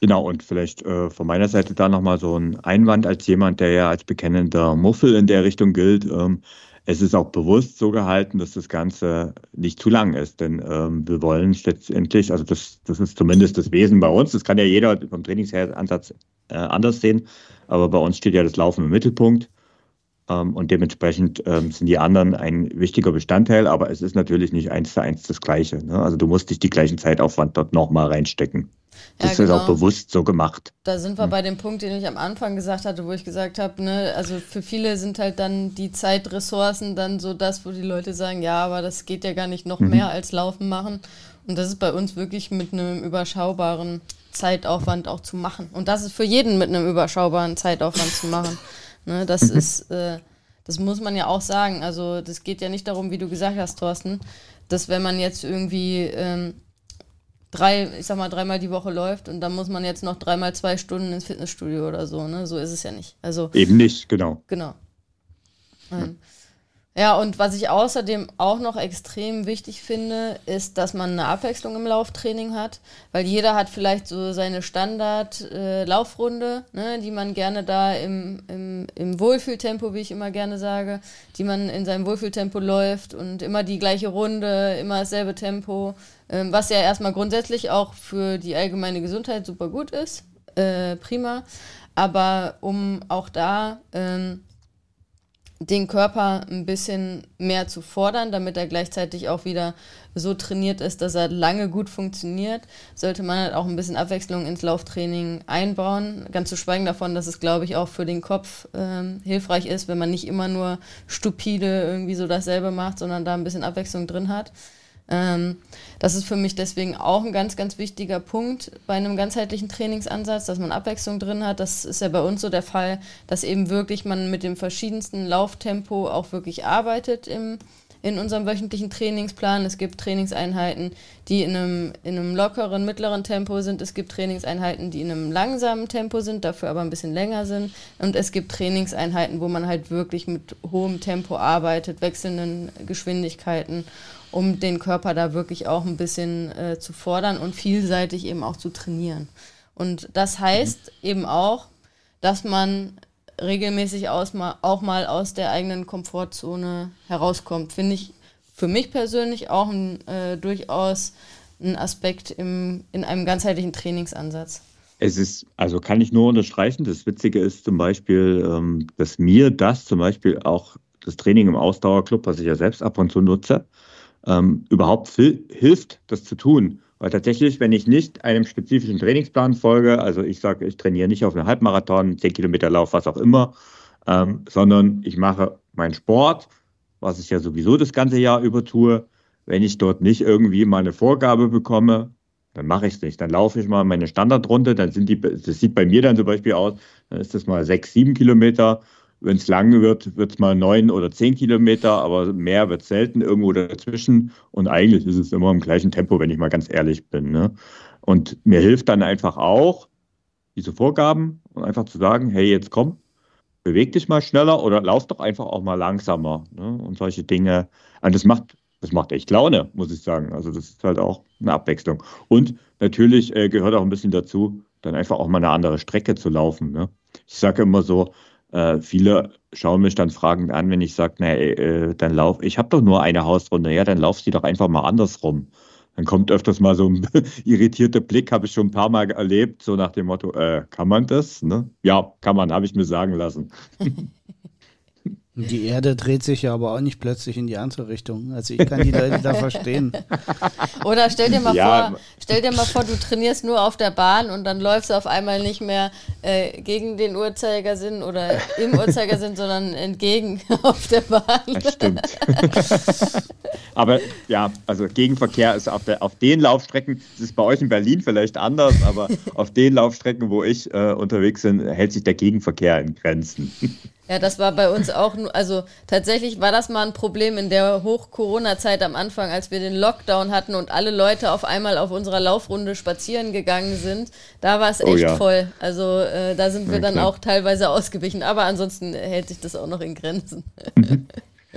Genau, und vielleicht äh, von meiner Seite da nochmal so ein Einwand als jemand, der ja als bekennender Muffel in der Richtung gilt. Ähm, es ist auch bewusst so gehalten, dass das Ganze nicht zu lang ist, denn ähm, wir wollen letztendlich, also das, das ist zumindest das Wesen bei uns, das kann ja jeder vom Trainingsansatz äh, anders sehen, aber bei uns steht ja das Laufen im Mittelpunkt und dementsprechend ähm, sind die anderen ein wichtiger Bestandteil, aber es ist natürlich nicht eins zu eins das Gleiche. Ne? Also du musst dich die gleichen Zeitaufwand dort nochmal reinstecken. Das ja, genau. ist auch bewusst so gemacht. Da sind wir hm. bei dem Punkt, den ich am Anfang gesagt hatte, wo ich gesagt habe, ne, also für viele sind halt dann die Zeitressourcen dann so das, wo die Leute sagen, ja, aber das geht ja gar nicht noch mhm. mehr als Laufen machen. Und das ist bei uns wirklich mit einem überschaubaren Zeitaufwand auch zu machen. Und das ist für jeden mit einem überschaubaren Zeitaufwand zu machen. Ne, das mhm. ist, äh, das muss man ja auch sagen. Also das geht ja nicht darum, wie du gesagt hast, Thorsten, dass wenn man jetzt irgendwie ähm, drei, ich sag mal, dreimal die Woche läuft und dann muss man jetzt noch dreimal zwei Stunden ins Fitnessstudio oder so, ne? So ist es ja nicht. Also eben nicht, genau. Genau. Ähm, ja, und was ich außerdem auch noch extrem wichtig finde, ist, dass man eine Abwechslung im Lauftraining hat, weil jeder hat vielleicht so seine Standard-Laufrunde, äh, ne, die man gerne da im, im, im Wohlfühltempo, wie ich immer gerne sage, die man in seinem Wohlfühltempo läuft und immer die gleiche Runde, immer dasselbe Tempo, ähm, was ja erstmal grundsätzlich auch für die allgemeine Gesundheit super gut ist, äh, prima, aber um auch da ähm, den Körper ein bisschen mehr zu fordern, damit er gleichzeitig auch wieder so trainiert ist, dass er lange gut funktioniert, sollte man halt auch ein bisschen Abwechslung ins Lauftraining einbauen. Ganz zu schweigen davon, dass es, glaube ich, auch für den Kopf ähm, hilfreich ist, wenn man nicht immer nur stupide irgendwie so dasselbe macht, sondern da ein bisschen Abwechslung drin hat. Ähm, das ist für mich deswegen auch ein ganz, ganz wichtiger Punkt bei einem ganzheitlichen Trainingsansatz, dass man Abwechslung drin hat. Das ist ja bei uns so der Fall, dass eben wirklich man mit dem verschiedensten Lauftempo auch wirklich arbeitet im, in unserem wöchentlichen Trainingsplan. Es gibt Trainingseinheiten, die in einem, in einem lockeren, mittleren Tempo sind. Es gibt Trainingseinheiten, die in einem langsamen Tempo sind, dafür aber ein bisschen länger sind. Und es gibt Trainingseinheiten, wo man halt wirklich mit hohem Tempo arbeitet, wechselnden Geschwindigkeiten um den Körper da wirklich auch ein bisschen äh, zu fordern und vielseitig eben auch zu trainieren. Und das heißt mhm. eben auch, dass man regelmäßig aus, auch mal aus der eigenen Komfortzone herauskommt. Finde ich für mich persönlich auch ein, äh, durchaus ein Aspekt im, in einem ganzheitlichen Trainingsansatz. Es ist, also kann ich nur unterstreichen. Das Witzige ist zum Beispiel, ähm, dass mir das zum Beispiel auch das Training im Ausdauerclub, was ich ja selbst ab und zu nutze, ähm, überhaupt hilft, das zu tun. Weil tatsächlich, wenn ich nicht einem spezifischen Trainingsplan folge, also ich sage, ich trainiere nicht auf einen Halbmarathon, 10 Kilometer Lauf, was auch immer, ähm, sondern ich mache meinen Sport, was ich ja sowieso das ganze Jahr über tue. Wenn ich dort nicht irgendwie mal eine Vorgabe bekomme, dann mache ich es nicht. Dann laufe ich mal meine Standardrunde, dann sind die, das sieht bei mir dann zum Beispiel aus, dann ist das mal sechs, sieben Kilometer wenn es lang wird, wird es mal neun oder zehn Kilometer, aber mehr wird selten irgendwo dazwischen. Und eigentlich ist es immer im gleichen Tempo, wenn ich mal ganz ehrlich bin. Ne? Und mir hilft dann einfach auch, diese Vorgaben und einfach zu sagen, hey, jetzt komm, beweg dich mal schneller oder lauf doch einfach auch mal langsamer. Ne? Und solche Dinge. Und das macht, das macht echt Laune, muss ich sagen. Also das ist halt auch eine Abwechslung. Und natürlich äh, gehört auch ein bisschen dazu, dann einfach auch mal eine andere Strecke zu laufen. Ne? Ich sage immer so, äh, viele schauen mich dann fragend an, wenn ich sage, nee, äh, dann lauf, ich habe doch nur eine Hausrunde, ja, dann lauf sie doch einfach mal andersrum. Dann kommt öfters mal so ein irritierter Blick, habe ich schon ein paar Mal erlebt, so nach dem Motto, äh, kann man das? Ne? Ja, kann man, habe ich mir sagen lassen. Die Erde dreht sich ja aber auch nicht plötzlich in die andere Richtung. Also ich kann die Leute da verstehen. Oder stell dir mal ja. vor, stell dir mal vor, du trainierst nur auf der Bahn und dann läufst du auf einmal nicht mehr äh, gegen den Uhrzeigersinn oder im Uhrzeigersinn, sondern entgegen auf der Bahn. Das stimmt. aber ja, also Gegenverkehr ist auf, der, auf den Laufstrecken, das ist bei euch in Berlin vielleicht anders, aber auf den Laufstrecken, wo ich äh, unterwegs bin, hält sich der Gegenverkehr in Grenzen. Ja, das war bei uns auch, also tatsächlich war das mal ein Problem in der Hoch-Corona-Zeit am Anfang, als wir den Lockdown hatten und alle Leute auf einmal auf unserer Laufrunde spazieren gegangen sind. Da war es oh, echt ja. voll. Also äh, da sind wir ja, dann auch teilweise ausgewichen, aber ansonsten hält sich das auch noch in Grenzen. Mhm.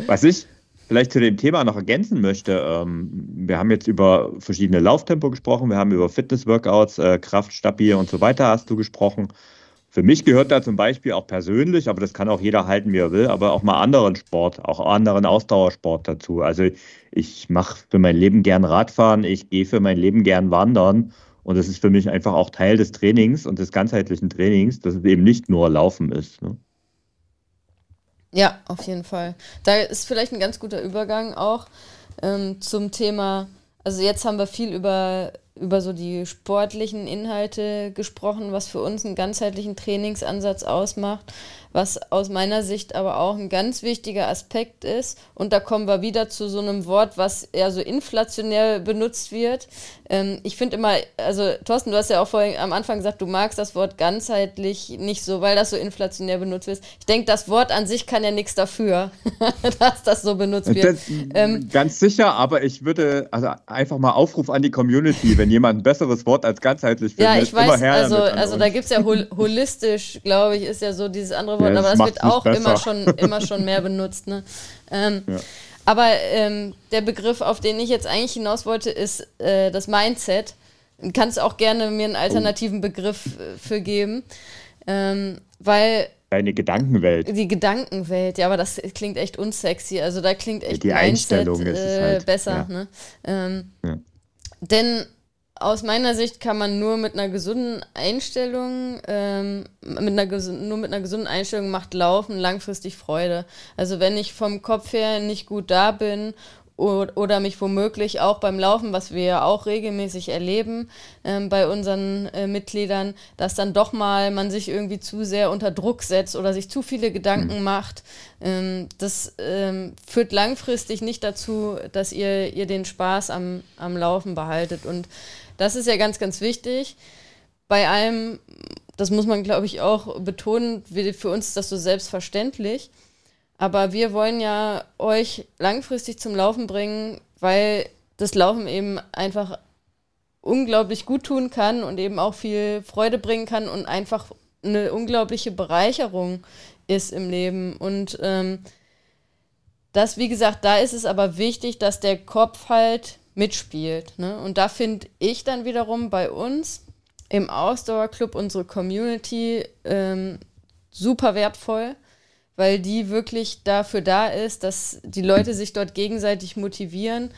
Was ich vielleicht zu dem Thema noch ergänzen möchte, ähm, wir haben jetzt über verschiedene Lauftempo gesprochen, wir haben über Fitness-Workouts, äh, Kraft, Stabil und so weiter hast du gesprochen. Für mich gehört da zum Beispiel auch persönlich, aber das kann auch jeder halten, wie er will, aber auch mal anderen Sport, auch anderen Ausdauersport dazu. Also ich mache für mein Leben gern Radfahren, ich gehe für mein Leben gern wandern und das ist für mich einfach auch Teil des Trainings und des ganzheitlichen Trainings, dass es eben nicht nur Laufen ist. Ne? Ja, auf jeden Fall. Da ist vielleicht ein ganz guter Übergang auch ähm, zum Thema, also jetzt haben wir viel über über so die sportlichen Inhalte gesprochen, was für uns einen ganzheitlichen Trainingsansatz ausmacht was aus meiner Sicht aber auch ein ganz wichtiger Aspekt ist. Und da kommen wir wieder zu so einem Wort, was eher so inflationär benutzt wird. Ähm, ich finde immer, also Thorsten, du hast ja auch vorhin am Anfang gesagt, du magst das Wort ganzheitlich nicht so, weil das so inflationär benutzt wird. Ich denke, das Wort an sich kann ja nichts dafür, dass das so benutzt wird. Das, ähm, ganz sicher, aber ich würde also einfach mal Aufruf an die Community, wenn jemand ein besseres Wort als ganzheitlich findet, ja, ich weiß, also, also da gibt es ja hol holistisch, glaube ich, ist ja so dieses andere Wort ja, aber das wird auch immer schon, immer schon mehr benutzt. Ne? Ähm, ja. Aber ähm, der Begriff, auf den ich jetzt eigentlich hinaus wollte, ist äh, das Mindset. Kannst auch gerne mir einen alternativen oh. Begriff äh, für geben. Ähm, weil. Deine Gedankenwelt. Die Gedankenwelt, ja, aber das klingt echt unsexy. Also da klingt echt die Mindset, Einstellung äh, halt, besser. Ja. Ne? Ähm, denn aus meiner Sicht kann man nur mit einer gesunden Einstellung, ähm, mit einer nur mit einer gesunden Einstellung macht Laufen langfristig Freude. Also wenn ich vom Kopf her nicht gut da bin oder mich womöglich auch beim Laufen, was wir ja auch regelmäßig erleben ähm, bei unseren äh, Mitgliedern, dass dann doch mal man sich irgendwie zu sehr unter Druck setzt oder sich zu viele Gedanken mhm. macht. Ähm, das ähm, führt langfristig nicht dazu, dass ihr, ihr den Spaß am, am Laufen behaltet. Und das ist ja ganz, ganz wichtig. Bei allem, das muss man, glaube ich, auch betonen, für uns ist das so selbstverständlich. Aber wir wollen ja euch langfristig zum Laufen bringen, weil das Laufen eben einfach unglaublich gut tun kann und eben auch viel Freude bringen kann und einfach eine unglaubliche Bereicherung ist im Leben. Und ähm, das, wie gesagt, da ist es aber wichtig, dass der Kopf halt mitspielt. Ne? Und da finde ich dann wiederum bei uns im Ausdauerclub unsere Community ähm, super wertvoll, weil die wirklich dafür da ist, dass die Leute sich dort gegenseitig motivieren,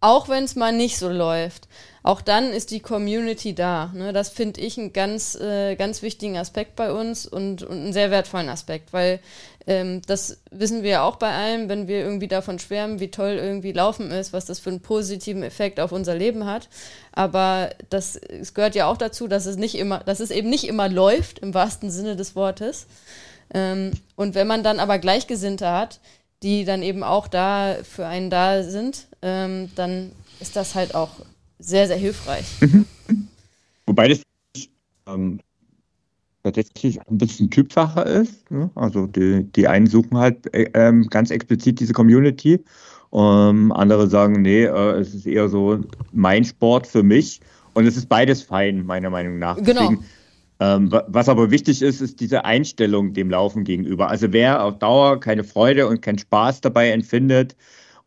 auch wenn es mal nicht so läuft. Auch dann ist die Community da. Ne? Das finde ich einen ganz, äh, ganz wichtigen Aspekt bei uns und, und einen sehr wertvollen Aspekt, weil ähm, das wissen wir ja auch bei allen, wenn wir irgendwie davon schwärmen, wie toll irgendwie Laufen ist, was das für einen positiven Effekt auf unser Leben hat. Aber das, es gehört ja auch dazu, dass es nicht immer, dass es eben nicht immer läuft, im wahrsten Sinne des Wortes. Ähm, und wenn man dann aber Gleichgesinnte hat, die dann eben auch da für einen da sind, ähm, dann ist das halt auch sehr, sehr hilfreich. Mhm. Wobei das ähm, tatsächlich ein bisschen Typsache ist. Ne? Also die, die einen suchen halt äh, ähm, ganz explizit diese Community. Ähm, andere sagen, nee, äh, es ist eher so mein Sport für mich. Und es ist beides fein, meiner Meinung nach. Genau. Deswegen, ähm, was aber wichtig ist, ist diese Einstellung dem Laufen gegenüber. Also wer auf Dauer keine Freude und keinen Spaß dabei empfindet,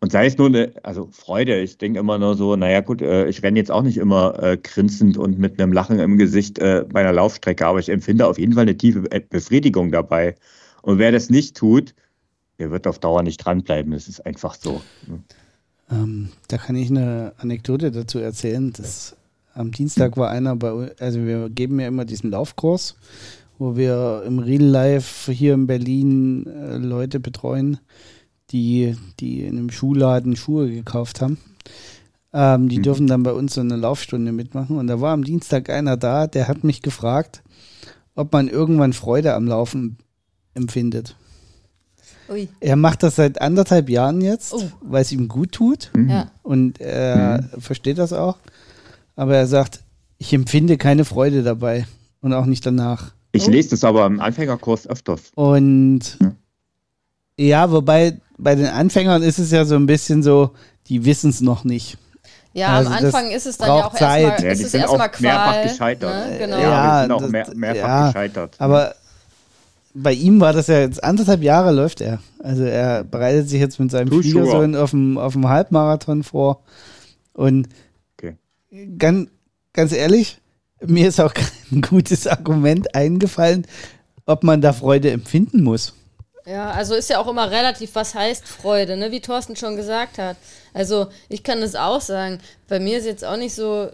und sei es nur eine, also Freude, ich denke immer nur so, naja gut, äh, ich renne jetzt auch nicht immer äh, grinsend und mit einem Lachen im Gesicht äh, bei einer Laufstrecke, aber ich empfinde auf jeden Fall eine tiefe Befriedigung dabei. Und wer das nicht tut, der wird auf Dauer nicht dranbleiben. Das ist einfach so. Ähm, da kann ich eine Anekdote dazu erzählen. Das, am Dienstag war einer bei also wir geben ja immer diesen Laufkurs, wo wir im Real Life hier in Berlin äh, Leute betreuen die, die in einem Schuhladen Schuhe gekauft haben. Ähm, die mhm. dürfen dann bei uns so eine Laufstunde mitmachen. Und da war am Dienstag einer da, der hat mich gefragt, ob man irgendwann Freude am Laufen empfindet. Ui. Er macht das seit anderthalb Jahren jetzt, oh. weil es ihm gut tut. Mhm. Und er mhm. versteht das auch. Aber er sagt, ich empfinde keine Freude dabei und auch nicht danach. Ich oh. lese das aber im Anfängerkurs öfters. Und ja Ja, wobei bei den Anfängern ist es ja so ein bisschen so, die wissen es noch nicht. Ja, also am Anfang ist es dann ja auch erstmal ja, ist es erstmal Qual. Mehrfach gescheitert. Ne? Genau. Ja, ja, sind auch mehr, mehrfach ja, gescheitert. Aber bei ihm war das ja jetzt anderthalb Jahre läuft er. Also er bereitet sich jetzt mit seinem Too Schwiegersohn auf dem, auf dem Halbmarathon vor. Und okay. ganz, ganz ehrlich, mir ist auch kein gutes Argument eingefallen, ob man da Freude empfinden muss. Ja, also ist ja auch immer relativ, was heißt Freude, ne? wie Thorsten schon gesagt hat. Also ich kann das auch sagen. Bei mir ist jetzt auch nicht so,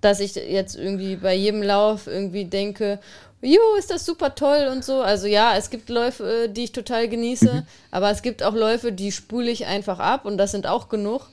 dass ich jetzt irgendwie bei jedem Lauf irgendwie denke, jo, ist das super toll und so. Also ja, es gibt Läufe, die ich total genieße, mhm. aber es gibt auch Läufe, die spule ich einfach ab und das sind auch genug.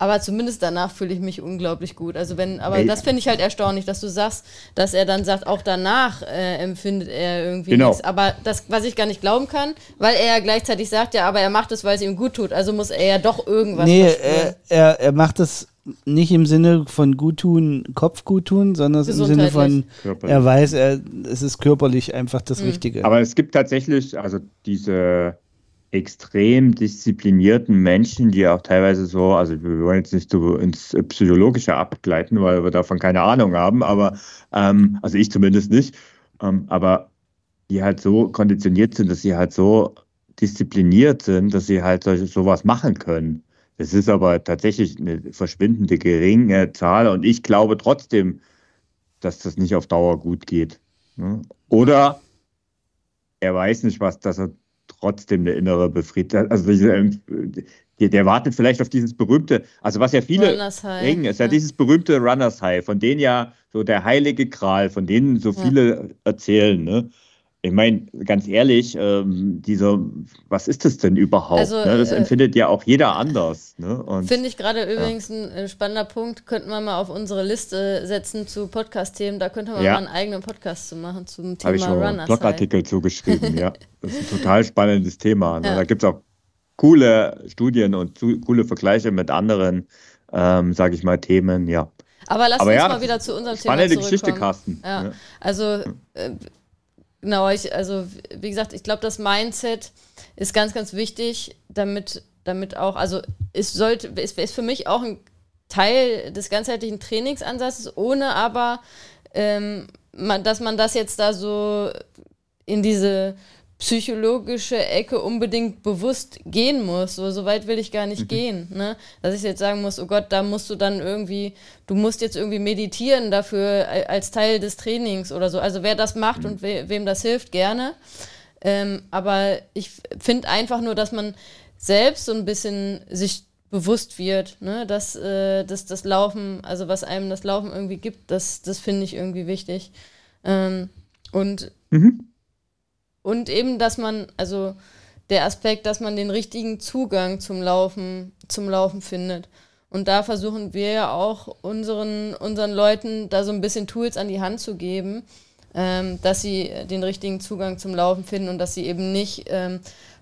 Aber zumindest danach fühle ich mich unglaublich gut. Also wenn, aber hey. das finde ich halt erstaunlich, dass du sagst, dass er dann sagt, auch danach äh, empfindet er irgendwie genau. nichts. Aber das, was ich gar nicht glauben kann, weil er ja gleichzeitig sagt, ja, aber er macht es, weil es ihm gut tut. Also muss er ja doch irgendwas. Nee, er, er, er macht es nicht im Sinne von Guttun, Kopfguttun, sondern im Sinne von, körperlich. er weiß, er, es ist körperlich einfach das mhm. Richtige. Aber es gibt tatsächlich, also diese extrem disziplinierten Menschen, die auch teilweise so, also wir wollen jetzt nicht so ins Psychologische abgleiten, weil wir davon keine Ahnung haben, aber, ähm, also ich zumindest nicht, ähm, aber die halt so konditioniert sind, dass sie halt so diszipliniert sind, dass sie halt solche, sowas machen können. Es ist aber tatsächlich eine verschwindende geringe Zahl und ich glaube trotzdem, dass das nicht auf Dauer gut geht. Ne? Oder er weiß nicht, was, dass er trotzdem eine innere Befriedigung. Also diese, ähm, der, wartet vielleicht auf dieses berühmte, also was ja viele bringen, ist ja, ja, dieses berühmte Runners High, von denen ja so der heilige Kral, von denen so viele ja. erzählen. Ne? Ich meine, ganz ehrlich, ähm, dieser, was ist das denn überhaupt? Also, ne? Das äh, empfindet ja auch jeder anders. Ne? Finde ich gerade ja. übrigens ein, spannender Punkt, könnten wir mal auf unsere Liste setzen zu Podcast-Themen. Da könnte man ja. mal einen eigenen Podcast zu machen zum Thema Habe ich schon einen Blogartikel zugeschrieben, ja. Das ist ein total spannendes Thema. Ne? Ja. Da gibt es auch coole Studien und zu, coole Vergleiche mit anderen, ähm, sage ich mal, Themen, ja. Aber lass Aber uns mal wieder zu unserem Thema zurückkommen. Spannende Geschichte, Carsten. Ja. Also äh, Genau, ich, also wie gesagt, ich glaube, das Mindset ist ganz, ganz wichtig, damit, damit auch, also es sollte, ist, ist für mich auch ein Teil des ganzheitlichen Trainingsansatzes, ohne aber, ähm, man, dass man das jetzt da so in diese psychologische Ecke unbedingt bewusst gehen muss. So, so weit will ich gar nicht mhm. gehen. Ne? Dass ich jetzt sagen muss, oh Gott, da musst du dann irgendwie, du musst jetzt irgendwie meditieren dafür als Teil des Trainings oder so. Also wer das macht mhm. und we wem das hilft, gerne. Ähm, aber ich finde einfach nur, dass man selbst so ein bisschen sich bewusst wird, ne? dass, äh, dass das Laufen, also was einem das Laufen irgendwie gibt, das, das finde ich irgendwie wichtig. Ähm, und mhm. Und eben, dass man, also der Aspekt, dass man den richtigen Zugang zum Laufen, zum Laufen findet. Und da versuchen wir ja auch unseren, unseren Leuten da so ein bisschen Tools an die Hand zu geben, ähm, dass sie den richtigen Zugang zum Laufen finden und dass sie eben nicht ähm,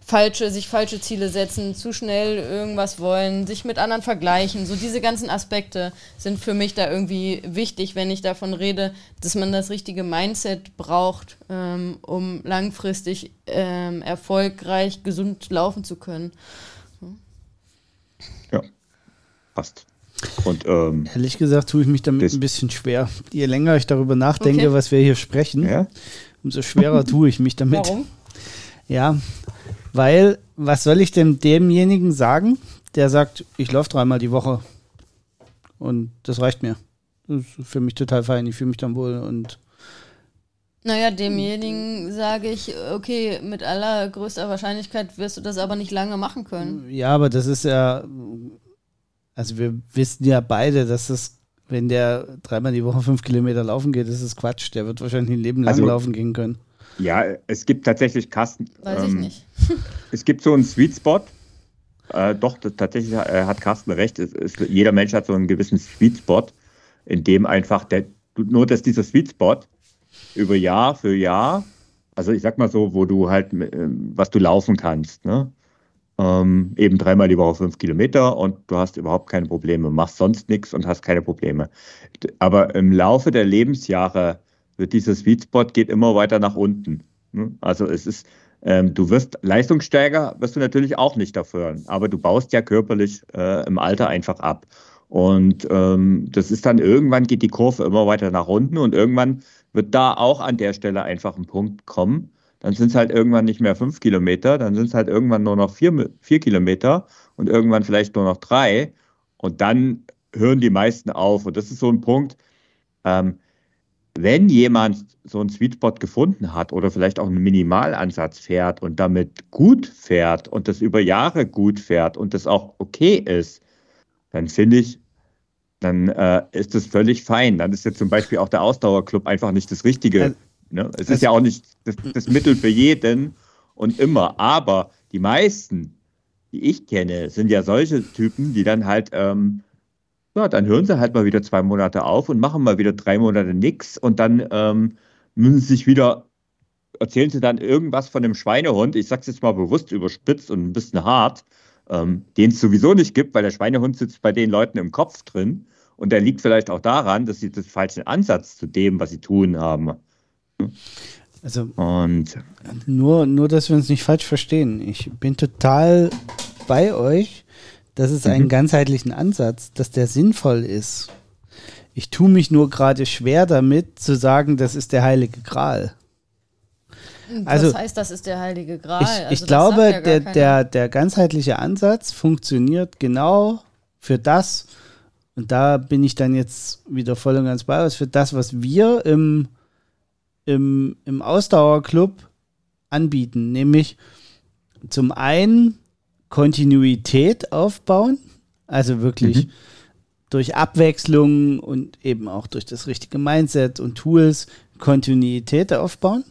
falsche, sich falsche Ziele setzen, zu schnell irgendwas wollen, sich mit anderen vergleichen. So diese ganzen Aspekte sind für mich da irgendwie wichtig, wenn ich davon rede, dass man das richtige Mindset braucht, ähm, um langfristig ähm, erfolgreich, gesund laufen zu können. Ja, passt. Und, ähm, Ehrlich gesagt tue ich mich damit ein bisschen schwer. Je länger ich darüber nachdenke, okay. was wir hier sprechen, ja? umso schwerer tue ich mich damit. Warum? Ja, weil, was soll ich denn demjenigen sagen, der sagt, ich laufe dreimal die Woche und das reicht mir. Das ist für mich total fein, ich fühle mich dann wohl und naja, demjenigen sage ich, okay, mit allergrößter Wahrscheinlichkeit wirst du das aber nicht lange machen können. Ja, aber das ist ja, also wir wissen ja beide, dass das, wenn der dreimal die Woche fünf Kilometer laufen geht, das ist Quatsch. Der wird wahrscheinlich ein Leben lang also, laufen gehen können. Ja, es gibt tatsächlich Kasten. Weiß ähm, ich nicht. es gibt so einen Sweet Spot. Äh, doch, tatsächlich äh, hat Carsten recht. Es, es, jeder Mensch hat so einen gewissen Sweet Spot, in dem einfach der, nur dass dieser Sweet Spot über Jahr für Jahr, also ich sag mal so, wo du halt, äh, was du laufen kannst, ne? Ähm, eben dreimal die Woche fünf Kilometer und du hast überhaupt keine Probleme, machst sonst nichts und hast keine Probleme. Aber im Laufe der Lebensjahre dieser Sweet Spot geht immer weiter nach unten. Ne? Also es ist Ähm, du wirst Leistungssteiger, wirst du natürlich auch nicht dafür, aber du baust ja körperlich äh, im Alter einfach ab. Und ähm, das ist dann irgendwann geht die Kurve immer weiter nach unten und irgendwann wird da auch an der Stelle einfach ein Punkt kommen. Dann sind es halt irgendwann nicht mehr fünf Kilometer, dann sind es halt irgendwann nur noch vier, vier Kilometer und irgendwann vielleicht nur noch drei. Und dann hören die meisten auf. Und das ist so ein Punkt, ähm, wenn jemand so einen Sweetspot gefunden hat oder vielleicht auch einen Minimalansatz fährt und damit gut fährt und das über Jahre gut fährt und das auch okay ist, dann finde ich, dann äh, ist das völlig fein. Dann ist ja zum Beispiel auch der Ausdauerclub einfach nicht das Richtige. Also, ne? Es ist ja auch nicht das, das, Mittel für jeden und immer. Aber die meisten, die ich kenne, sind ja solche Typen, die dann halt, ähm, ja, dann hören sie halt mal wieder zwei Monate auf und machen mal wieder drei Monate nichts und dann ähm, müssen sie sich wieder, erzählen sie dann irgendwas von dem Schweinehund. Ich sag's jetzt mal bewusst überspitzt und ein bisschen hart ähm, den es sowieso nicht gibt, weil der Schweinehund sitzt bei den Leuten im Kopf drin. Und der liegt vielleicht auch daran, dass sie den falschen Ansatz zu dem, was sie tun haben. Also und nur, nur, dass wir uns nicht falsch verstehen. Ich bin total bei euch, dass es einen mhm. ganzheitlichen Ansatz, dass der sinnvoll ist. Ich tue mich nur gerade schwer damit zu sagen, das ist der heilige Gral. Also, das heißt, das ist der heilige Gral. Ich, also, ich glaube, ja der, der, der ganzheitliche Ansatz funktioniert genau für das, und da bin ich dann jetzt wieder voll und ganz bei uns, für das, was wir im, im, im Ausdauerclub anbieten, nämlich zum einen Kontinuität aufbauen, also wirklich mhm. durch Abwechslung und eben auch durch das richtige Mindset und Tools Kontinuität aufbauen.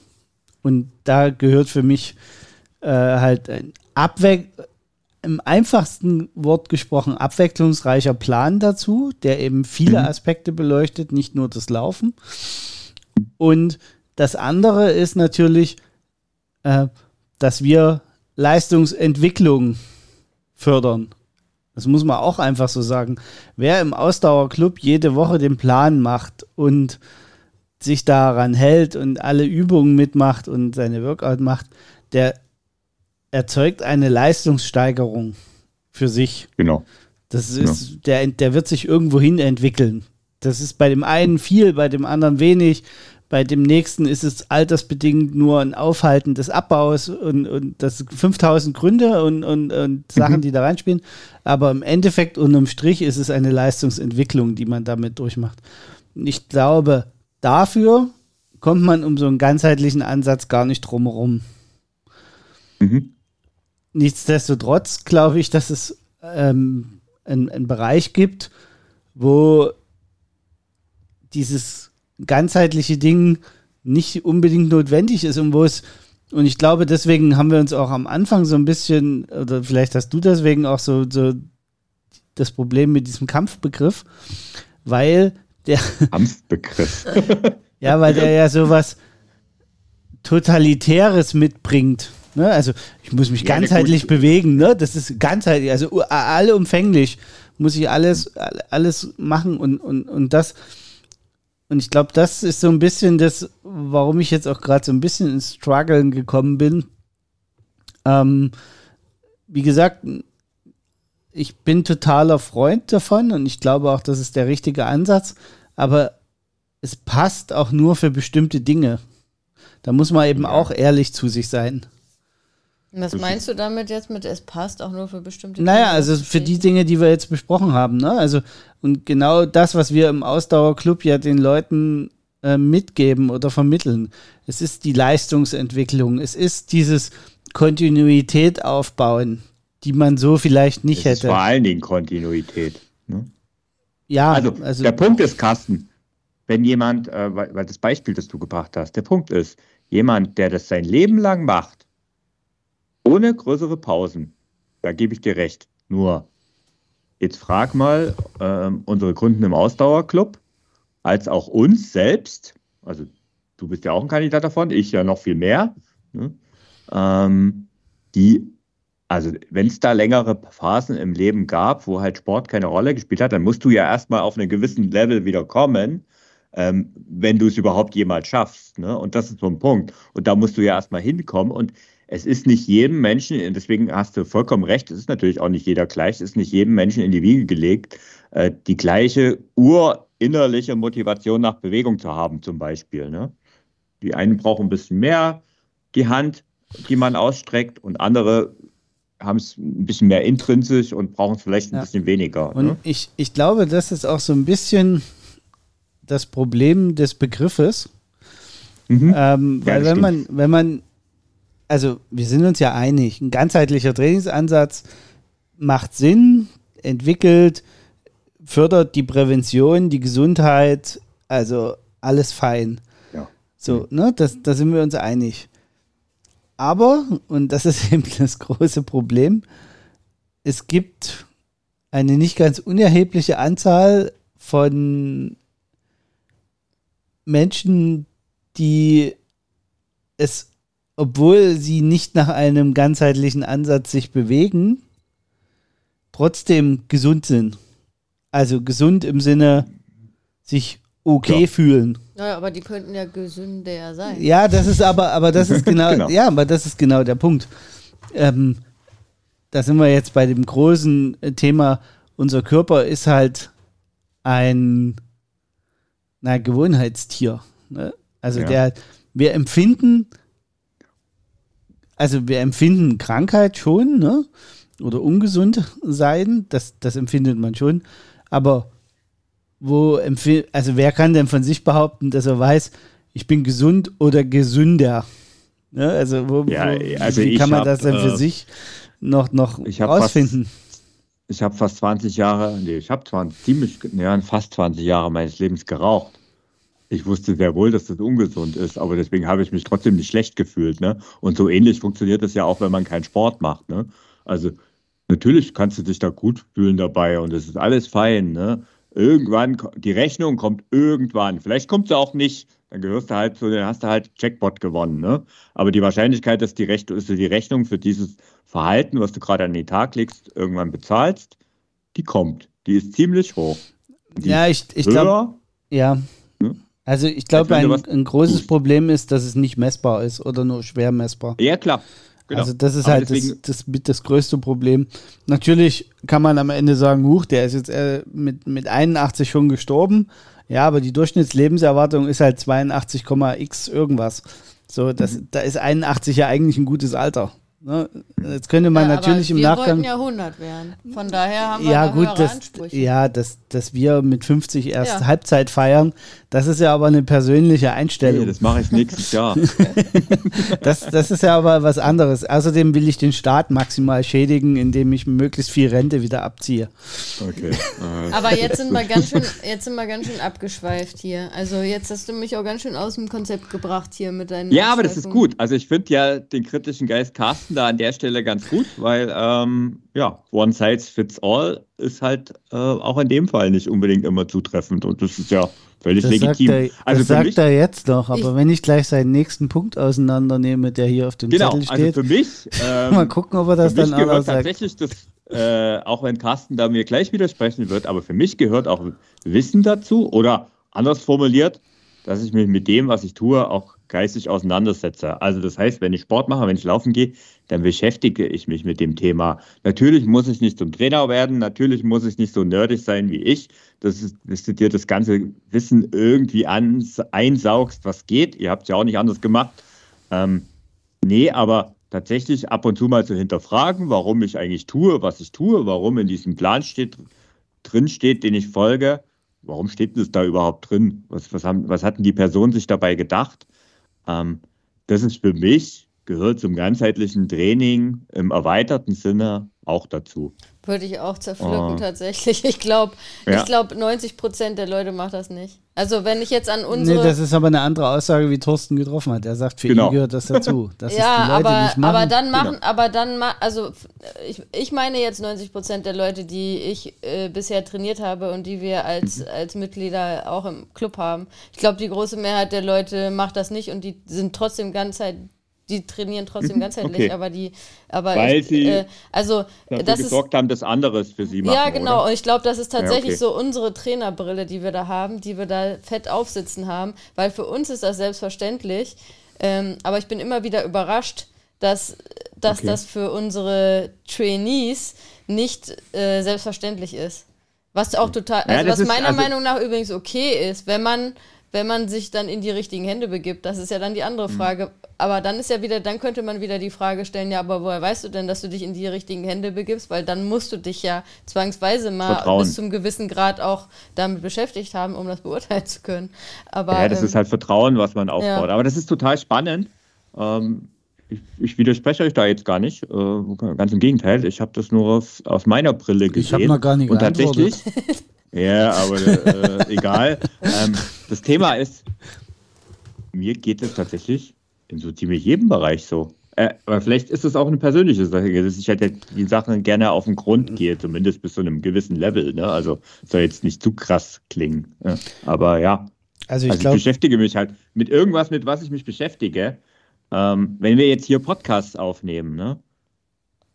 Und da gehört für mich äh, halt ein Abwe im einfachsten Wort gesprochen abwechslungsreicher Plan dazu, der eben viele mhm. Aspekte beleuchtet, nicht nur das Laufen. Und das andere ist natürlich, äh, dass wir Leistungsentwicklung fördern. Das muss man auch einfach so sagen. Wer im Ausdauerclub jede Woche den Plan macht und sich daran hält und alle Übungen mitmacht und seine Workout macht, der erzeugt eine Leistungssteigerung für sich. Genau. Das ist, ja. der, der wird sich irgendwo hin entwickeln. Das ist bei dem einen viel, bei dem anderen wenig. Bei dem nächsten ist es altersbedingt nur ein Aufhalten des Abbaus und, und das 5000 Gründe und, und, und Sachen, mhm. die da reinspielen. Aber im Endeffekt unterm Strich ist es eine Leistungsentwicklung, die man damit durchmacht. Ich glaube, dafür kommt man um so einen ganzheitlichen Ansatz gar nicht drumherum. Mhm. Nichtsdestotrotz glaube ich, dass es ähm, einen Bereich gibt, wo dieses ganzheitliche Ding nicht unbedingt notwendig ist und wo es und ich glaube, deswegen haben wir uns auch am Anfang so ein bisschen, oder vielleicht hast du deswegen auch so, so das Problem mit diesem Kampfbegriff, weil der Kampfbegriff. ja, weil der ja sowas Totalitäres mitbringt. Ne? Also ich muss mich ja, ganzheitlich bewegen, ne? Das ist ganzheitlich, also allumfänglich muss ich alles, alles machen und, und, und das. Und ich glaube, das ist so ein bisschen das, warum ich jetzt auch gerade so ein bisschen ins Struggeln gekommen bin. Ähm, wie gesagt, ich bin totaler Freund davon und ich glaube auch, das ist der richtige Ansatz aber es passt auch nur für bestimmte Dinge. Da muss man eben auch ehrlich zu sich sein. Was meinst du damit jetzt mit, es passt auch nur für bestimmte Dinge? Naja, also für die Dinge, die wir jetzt besprochen haben. Ne? Also, und genau das, was wir im Ausdauerclub ja den Leuten äh, mitgeben oder vermitteln. Es ist die Leistungsentwicklung. Es ist dieses Kontinuität aufbauen, die man so vielleicht nicht es hätte. vor allen Dingen Kontinuität. Ne? Ja, also, also, der Punkt ist, Carsten, wenn jemand, äh, weil, weil das Beispiel, das du gebracht hast, der Punkt ist, jemand, der das sein Leben lang macht, ohne größere Pausen, da gebe ich dir recht. Nur, jetzt frag mal äh, unsere Kunden im Ausdauerclub, als auch uns selbst, also du bist ja auch ein Kandidat davon, ich ja noch viel mehr, ne? ähm, die also, wenn es da längere Phasen im Leben gab, wo halt Sport keine Rolle gespielt hat, dann musst du ja erstmal auf einen gewissen Level wieder kommen, ähm, wenn du es überhaupt jemals schaffst. Ne? Und das ist so ein Punkt. Und da musst du ja erstmal hinkommen. Und es ist nicht jedem Menschen, deswegen hast du vollkommen recht, es ist natürlich auch nicht jeder gleich, es ist nicht jedem Menschen in die Wiege gelegt, äh, die gleiche urinnerliche Motivation nach Bewegung zu haben, zum Beispiel. Ne? Die einen brauchen ein bisschen mehr die Hand, die man ausstreckt, und andere haben es ein bisschen mehr intrinsisch und brauchen es vielleicht ein ja. bisschen weniger. Und ne? ich, ich glaube, das ist auch so ein bisschen das Problem des Begriffes. Mhm. Ähm, weil ja, wenn man, wenn man, also wir sind uns ja einig, ein ganzheitlicher Trainingsansatz macht Sinn, entwickelt, fördert die Prävention, die Gesundheit, also alles fein. Ja. So, mhm. ne, das, da sind wir uns einig. Aber, und das ist eben das große Problem, es gibt eine nicht ganz unerhebliche Anzahl von Menschen, die es, obwohl sie nicht nach einem ganzheitlichen Ansatz sich bewegen, trotzdem gesund sind. Also gesund im Sinne sich okay ja. fühlen. Ja, aber die könnten ja gesünder sein. Ja, das ist aber, aber das ist genau, genau. ja, aber das ist genau der Punkt. Ähm, da sind wir jetzt bei dem großen Thema, unser Körper ist halt ein na, Gewohnheitstier. Ne? Also ja. der, wir empfinden, also wir empfinden Krankheit schon, ne? Oder ungesund sein, das, das empfindet man schon. Aber wo also wer kann denn von sich behaupten, dass er weiß, ich bin gesund oder gesünder? Ne? Also, wo, ja, also wie kann man hab, das denn für äh, sich noch, noch rausfinden? Fast, ich habe fast 20 Jahre, nee, ich habe ziemlich, ja, fast 20 Jahre meines Lebens geraucht ich wusste sehr wohl, dass das ungesund ist, aber deswegen habe ich mich trotzdem nicht schlecht gefühlt. Ne? Und so ähnlich funktioniert das ja auch, wenn man keinen Sport macht. Ne? Also natürlich kannst du dich da gut fühlen dabei und es ist alles fein. Ne? Irgendwann, die Rechnung kommt irgendwann. Vielleicht kommt sie auch nicht. Dann gehörst du halt zu, dann hast du halt Jackpot gewonnen. Ne? Aber die Wahrscheinlichkeit, dass, die Rech dass du die Rechnung für dieses Verhalten, was du gerade an den Tag legst, irgendwann bezahlst, die kommt. Die ist ziemlich hoch. Die ja, ich, ich glaube. Ja. Also ich glaube, ein, ein, großes Problem ist, dass es nicht messbar ist oder nur schwer messbar. Ja, klar. Genau. Also das ist Aber halt das, das, das größte Problem. Natürlich kann man am Ende sagen, huch, der ist jetzt äh, mit, mit 81 schon gestorben. Ja, aber die Durchschnittslebenserwartung ist halt 82,x irgendwas. So, das, mhm. da ist 81 ja eigentlich ein gutes Alter. Ne? Jetzt könnte man ja, natürlich im Nachgang. Wir wollten ja 100 werden. Von daher haben wir ja, gut, das, Ansprüche. Ja, dass, dass wir mit 50 erst ja. Halbzeit feiern, das ist ja aber eine persönliche Einstellung. Nee, das mache ich nächstes Jahr. das, das ist ja aber was anderes. Außerdem will ich den Staat maximal schädigen, indem ich möglichst viel Rente wieder abziehe. Okay. aber jetzt sind wir ganz schön, jetzt sind wir ganz schön abgeschweift hier. Also jetzt hast du mich auch ganz schön aus dem Konzept gebracht hier mit deinen. Ja, aber das ist gut. Also ich finde ja den kritischen Geist Carsten Carsten da an der Stelle ganz gut, weil ähm, ja, One Size Fits All ist halt äh, auch in dem Fall nicht unbedingt immer zutreffend und das ist ja völlig das legitim. Sagt er, also das sagt mich, er jetzt noch, aber ich, wenn ich gleich seinen nächsten Punkt auseinandernehme, der hier auf dem genau, Zettel also steht. Also für mich, ähm, mal gucken, ob er das dann anders sagt. tatsächlich das, äh, auch wenn Carsten da mir gleich widersprechen wird, aber für mich gehört auch Wissen dazu oder anders formuliert, dass ich mich mit dem, was ich tue, auch geistig auseinandersetze. Also das heißt, wenn ich Sport mache, wenn ich laufen gehe, dann beschäftige ich mich mit dem Thema. Natürlich muss ich nicht zum Trainer werden, natürlich muss ich nicht so nerdig sein wie ich, dass, ist, du dir das ganze Wissen irgendwie ans, einsaugst, was geht. Ihr habt es ja auch nicht anders gemacht. Ähm, nee, aber tatsächlich ab und zu mal zu hinterfragen, warum ich eigentlich tue, was ich tue, warum in diesem Plan steht, drin steht, den ich folge. Warum steht das da überhaupt drin? Was, was, haben, was hatten die Personen sich dabei gedacht? Ähm, das ist für mich, gehört zum ganzheitlichen Training im erweiterten Sinne auch dazu. Würde ich auch zerpflücken, oh. tatsächlich. Ich glaube, ja. ich 90 Prozent der Leute macht das nicht. Also, wenn ich jetzt an unsere. Nee, das ist aber eine andere Aussage, wie Thorsten getroffen hat. Er sagt, für genau. ihn gehört das dazu. Das ja, Leute, aber, aber dann machen, genau. aber dann, also, ich, ich meine jetzt 90 Prozent der Leute, die ich äh, bisher trainiert habe und die wir als, mhm. als Mitglieder auch im Club haben. Ich glaube, die große Mehrheit der Leute macht das nicht und die sind trotzdem ganz halt die trainieren trotzdem ganzheitlich, okay. aber die, aber weil ich, sie äh, also das gesorgt ist, haben, dass anderes für sie machen. Ja, genau. Oder? Und ich glaube, das ist tatsächlich ja, okay. so unsere Trainerbrille, die wir da haben, die wir da fett aufsitzen haben, weil für uns ist das selbstverständlich. Ähm, aber ich bin immer wieder überrascht, dass, dass okay. das für unsere Trainees nicht äh, selbstverständlich ist. Was auch total, also ja, was meiner also Meinung nach übrigens okay ist, wenn man wenn man sich dann in die richtigen Hände begibt. Das ist ja dann die andere mhm. Frage. Aber dann ist ja wieder, dann könnte man wieder die Frage stellen, ja, aber woher weißt du denn, dass du dich in die richtigen Hände begibst? Weil dann musst du dich ja zwangsweise mal Vertrauen. bis zum gewissen Grad auch damit beschäftigt haben, um das beurteilen zu können. Aber, ja, das ähm, ist halt Vertrauen, was man aufbaut. Ja. Aber das ist total spannend. Ähm, ich, ich, widerspreche euch da jetzt gar nicht. Äh, ganz im Gegenteil. Ich habe das nur aus, aus meiner Brille gesehen. Ich habe noch gar nicht Und tatsächlich. Ja, aber äh, egal. Ähm, das Thema ist, mir geht es tatsächlich in so ziemlich jedem Bereich so. Äh, aber vielleicht ist es auch eine persönliche Sache, dass ich halt die Sachen gerne auf den Grund gehe, zumindest bis zu einem gewissen Level. Ne? Also soll jetzt nicht zu krass klingen. Ne? Aber ja. Also ich, also ich glaub... beschäftige mich halt mit irgendwas, mit was ich mich beschäftige. Ähm, wenn wir jetzt hier Podcasts aufnehmen, ne?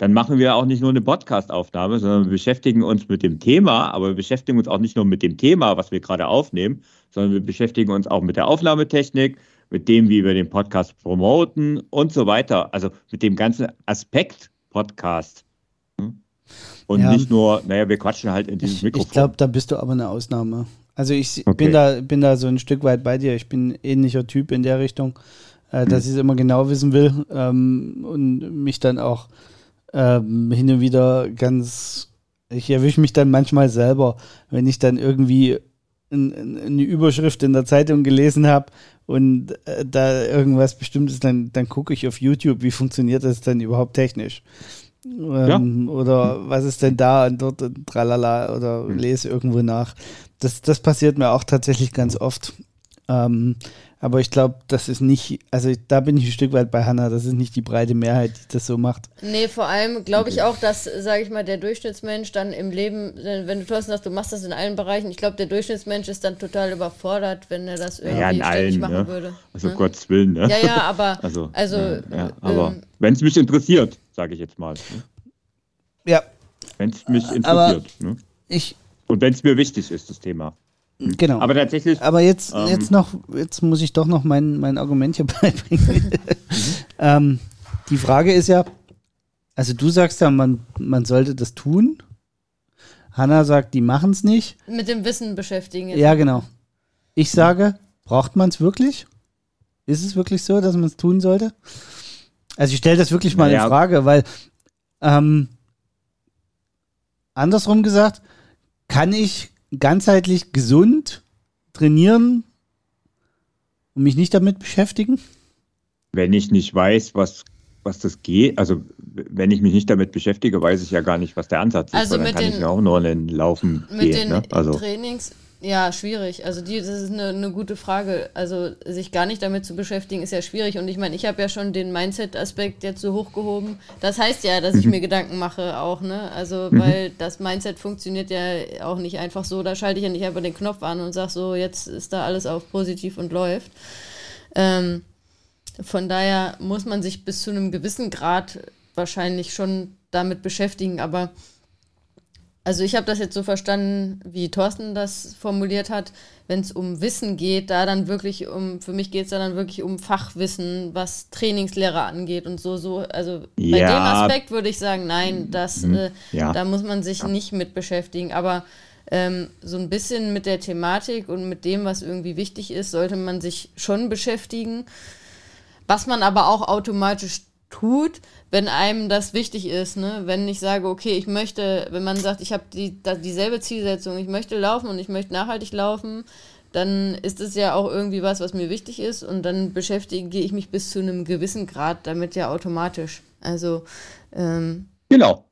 dann machen wir auch nicht nur eine Podcast-Aufnahme, sondern wir beschäftigen uns mit dem Thema, aber wir beschäftigen uns auch nicht nur mit dem Thema, was wir gerade aufnehmen, sondern wir beschäftigen uns auch mit der Aufnahmetechnik, mit dem, wie wir den Podcast promoten und so weiter. Also mit dem ganzen Aspekt Podcast. Hm? Und ja. nicht nur, naja, wir quatschen halt in diesem ich, Mikrofon. Ich glaube, da bist du aber eine Ausnahme. Also ich okay. bin, da, bin da so ein Stück weit bei dir. Ich bin ähnlicher Typ in der Richtung, äh, dass hm. ich es immer genau wissen will ähm, und mich dann auch ähm, hin und wieder ganz, ich erwische mich dann manchmal selber, wenn ich dann irgendwie ein, eine Überschrift in der Zeitung gelesen habe und äh, da irgendwas Bestimmtes, dann, dann gucke ich auf YouTube, wie funktioniert das dann überhaupt technisch. Ähm, ja. Oder was ist denn da und dort und tralala oder hm. lese irgendwo nach. Das, das passiert mir auch tatsächlich ganz oft. Ähm, aber ich glaube, das ist nicht, also da bin ich ein Stück weit bei Hannah, das ist nicht die breite Mehrheit, die das so macht. Nee, vor allem glaube ich auch, dass, sage ich mal, der Durchschnittsmensch dann im Leben, wenn du Thorsten sagst, du machst das in allen Bereichen, ich glaube, der Durchschnittsmensch ist dann total überfordert, wenn er das irgendwie ja, ständig machen ne? würde. Also ne? Gottes Willen, ne? Ja, ja, aber, also, also ja, aber ähm, wenn es mich interessiert, sage ich jetzt mal. Ne? Ja. Wenn es mich interessiert. Aber ne? Ich, Und wenn es mir wichtig ist, das Thema. Genau. Aber tatsächlich. Aber jetzt, ähm, jetzt noch, jetzt muss ich doch noch mein, mein Argument hier beibringen. ähm, die Frage ist ja, also du sagst ja, man, man sollte das tun. Hanna sagt, die machen es nicht. Mit dem Wissen beschäftigen. Ja, genau. Ich sage, braucht man es wirklich? Ist es wirklich so, dass man es tun sollte? Also ich stelle das wirklich mal ja. in Frage, weil ähm, andersrum gesagt, kann ich ganzheitlich gesund trainieren und mich nicht damit beschäftigen? Wenn ich nicht weiß, was, was das geht, also wenn ich mich nicht damit beschäftige, weiß ich ja gar nicht, was der Ansatz ist. Also dann kann den, ich ja auch nur in den Laufen mit gehen. Den ne? also. Trainings ja, schwierig. Also die, das ist eine, eine gute Frage. Also sich gar nicht damit zu beschäftigen, ist ja schwierig. Und ich meine, ich habe ja schon den Mindset-Aspekt jetzt so hochgehoben. Das heißt ja, dass ich mhm. mir Gedanken mache auch, ne? Also, mhm. weil das Mindset funktioniert ja auch nicht einfach so. Da schalte ich ja nicht einfach den Knopf an und sage so, jetzt ist da alles auf positiv und läuft. Ähm, von daher muss man sich bis zu einem gewissen Grad wahrscheinlich schon damit beschäftigen, aber also ich habe das jetzt so verstanden, wie Thorsten das formuliert hat, wenn es um Wissen geht, da dann wirklich um, für mich geht es da dann wirklich um Fachwissen, was Trainingslehre angeht und so, so. Also bei ja. dem Aspekt würde ich sagen, nein, das, mhm. äh, ja. da muss man sich ja. nicht mit beschäftigen. Aber ähm, so ein bisschen mit der Thematik und mit dem, was irgendwie wichtig ist, sollte man sich schon beschäftigen. Was man aber auch automatisch tut, wenn einem das wichtig ist, ne? Wenn ich sage, okay, ich möchte, wenn man sagt, ich habe die, dieselbe Zielsetzung, ich möchte laufen und ich möchte nachhaltig laufen, dann ist es ja auch irgendwie was, was mir wichtig ist und dann beschäftige ich mich bis zu einem gewissen Grad damit ja automatisch. Also ähm genau.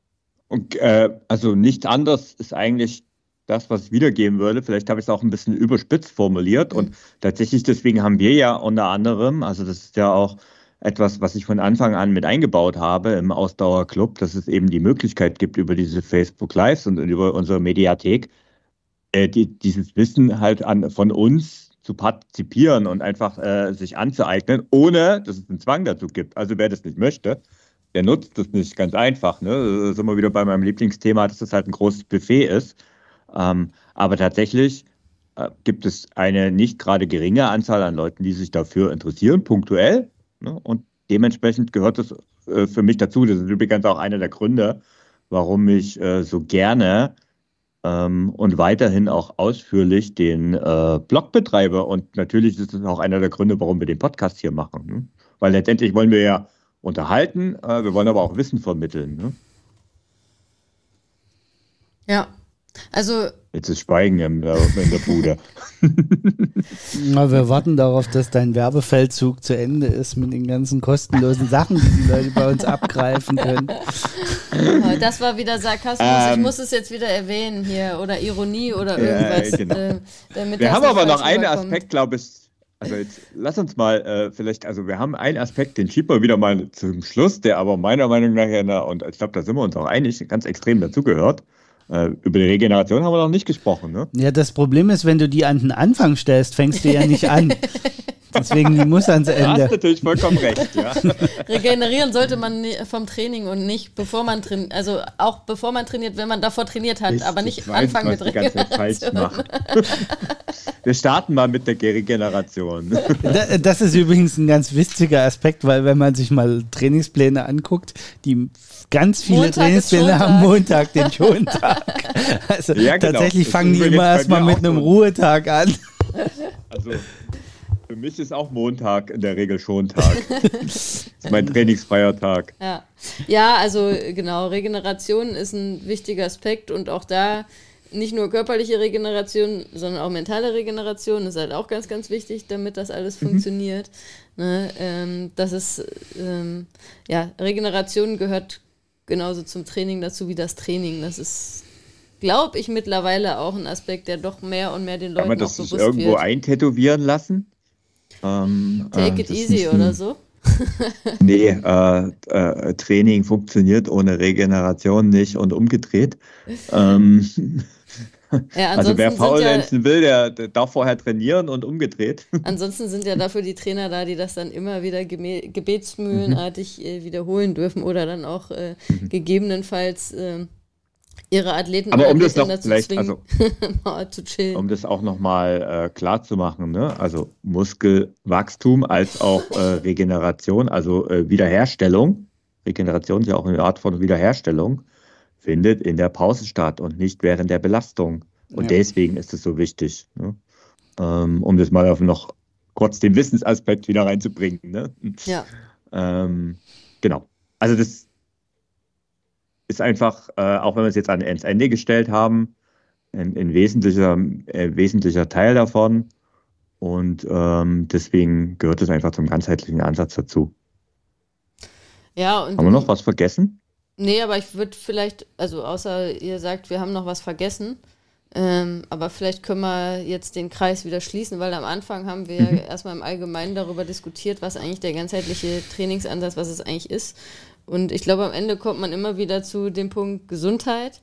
Und äh, also nichts anderes ist eigentlich das, was ich wiedergeben würde. Vielleicht habe ich es auch ein bisschen überspitzt formuliert mhm. und tatsächlich deswegen haben wir ja unter anderem, also das ist ja auch etwas, was ich von Anfang an mit eingebaut habe im Ausdauerclub, dass es eben die Möglichkeit gibt, über diese Facebook Lives und über unsere Mediathek, äh, die, dieses Wissen halt an, von uns zu partizipieren und einfach äh, sich anzueignen, ohne dass es einen Zwang dazu gibt. Also wer das nicht möchte, der nutzt das nicht ganz einfach. Ne? Da sind wir wieder bei meinem Lieblingsthema, dass das halt ein großes Buffet ist. Ähm, aber tatsächlich äh, gibt es eine nicht gerade geringe Anzahl an Leuten, die sich dafür interessieren, punktuell, Ne? Und dementsprechend gehört es äh, für mich dazu. Das ist übrigens auch einer der Gründe, warum ich äh, so gerne ähm, und weiterhin auch ausführlich den äh, Blog betreibe. Und natürlich ist es auch einer der Gründe, warum wir den Podcast hier machen. Ne? Weil letztendlich wollen wir ja unterhalten, äh, wir wollen aber auch Wissen vermitteln. Ne? Ja, also. Jetzt ist Schweigen in der, in der Bude. Na, wir warten darauf, dass dein Werbefeldzug zu Ende ist mit den ganzen kostenlosen Sachen, die die Leute bei uns abgreifen können. Oh, das war wieder Sarkasmus. Ähm, ich muss es jetzt wieder erwähnen hier oder Ironie oder irgendwas. Ja, genau. äh, wir haben aber noch einen Aspekt, glaube ich. Also jetzt lass uns mal äh, vielleicht, also wir haben einen Aspekt, den schieben wir wieder mal zum Schluss, der aber meiner Meinung nach, und ich glaube, da sind wir uns auch einig, ganz extrem dazugehört. Äh, über die Regeneration haben wir noch nicht gesprochen, ne? Ja, das Problem ist, wenn du die an den Anfang stellst, fängst du ja nicht an. Deswegen die muss ans Ende. Du hast natürlich vollkommen recht, ja. Regenerieren sollte man vom Training und nicht bevor man trainiert, also auch bevor man trainiert, wenn man davor trainiert hat, ich, aber nicht anfangen mit Regeneration. Wir starten mal mit der Regeneration. Das ist übrigens ein ganz witziger Aspekt, weil wenn man sich mal Trainingspläne anguckt, die ganz viele Montag Trainingspläne haben Montag den Schontag. Also ja, genau. tatsächlich fangen die immer erstmal mit einem Ruhetag an. Also für mich ist auch Montag in der Regel Schontag. das ist mein trainingsfreier Tag. Ja. ja, also genau, Regeneration ist ein wichtiger Aspekt und auch da nicht nur körperliche Regeneration, sondern auch mentale Regeneration ist halt auch ganz, ganz wichtig, damit das alles mhm. funktioniert. Ne, ähm, das ist, ähm, ja, Regeneration gehört genauso zum Training dazu wie das Training. Das ist, glaube ich, mittlerweile auch ein Aspekt, der doch mehr und mehr den Leuten Kann man das bewusst irgendwo wird. eintätowieren lassen? Ähm, Take äh, it easy oder so? nee, äh, äh, Training funktioniert ohne Regeneration nicht und umgedreht. ähm, ja, also wer faulenzen ja, will, der, der, darf vorher trainieren und umgedreht. Ansonsten sind ja dafür die Trainer da, die das dann immer wieder gebetsmühlenartig mhm. äh, wiederholen dürfen oder dann auch äh, mhm. gegebenenfalls äh, ihre Athleten Aber um das noch vielleicht, also, zu chillen. Um das auch nochmal äh, klar zu machen, ne? also Muskelwachstum als auch äh, Regeneration, also äh, Wiederherstellung. Regeneration ist ja auch eine Art von Wiederherstellung findet in der Pause statt und nicht während der Belastung. Und ja. deswegen ist es so wichtig, ne? ähm, um das mal auf noch kurz den Wissensaspekt wieder reinzubringen. Ne? Ja. Ähm, genau. Also das ist einfach, äh, auch wenn wir es jetzt an, ans Ende gestellt haben, ein, ein wesentlicher, äh, wesentlicher Teil davon. Und ähm, deswegen gehört es einfach zum ganzheitlichen Ansatz dazu. Ja, und haben wir noch was vergessen? Nee, aber ich würde vielleicht, also außer ihr sagt, wir haben noch was vergessen, ähm, aber vielleicht können wir jetzt den Kreis wieder schließen, weil am Anfang haben wir mhm. erstmal im Allgemeinen darüber diskutiert, was eigentlich der ganzheitliche Trainingsansatz, was es eigentlich ist. Und ich glaube, am Ende kommt man immer wieder zu dem Punkt Gesundheit.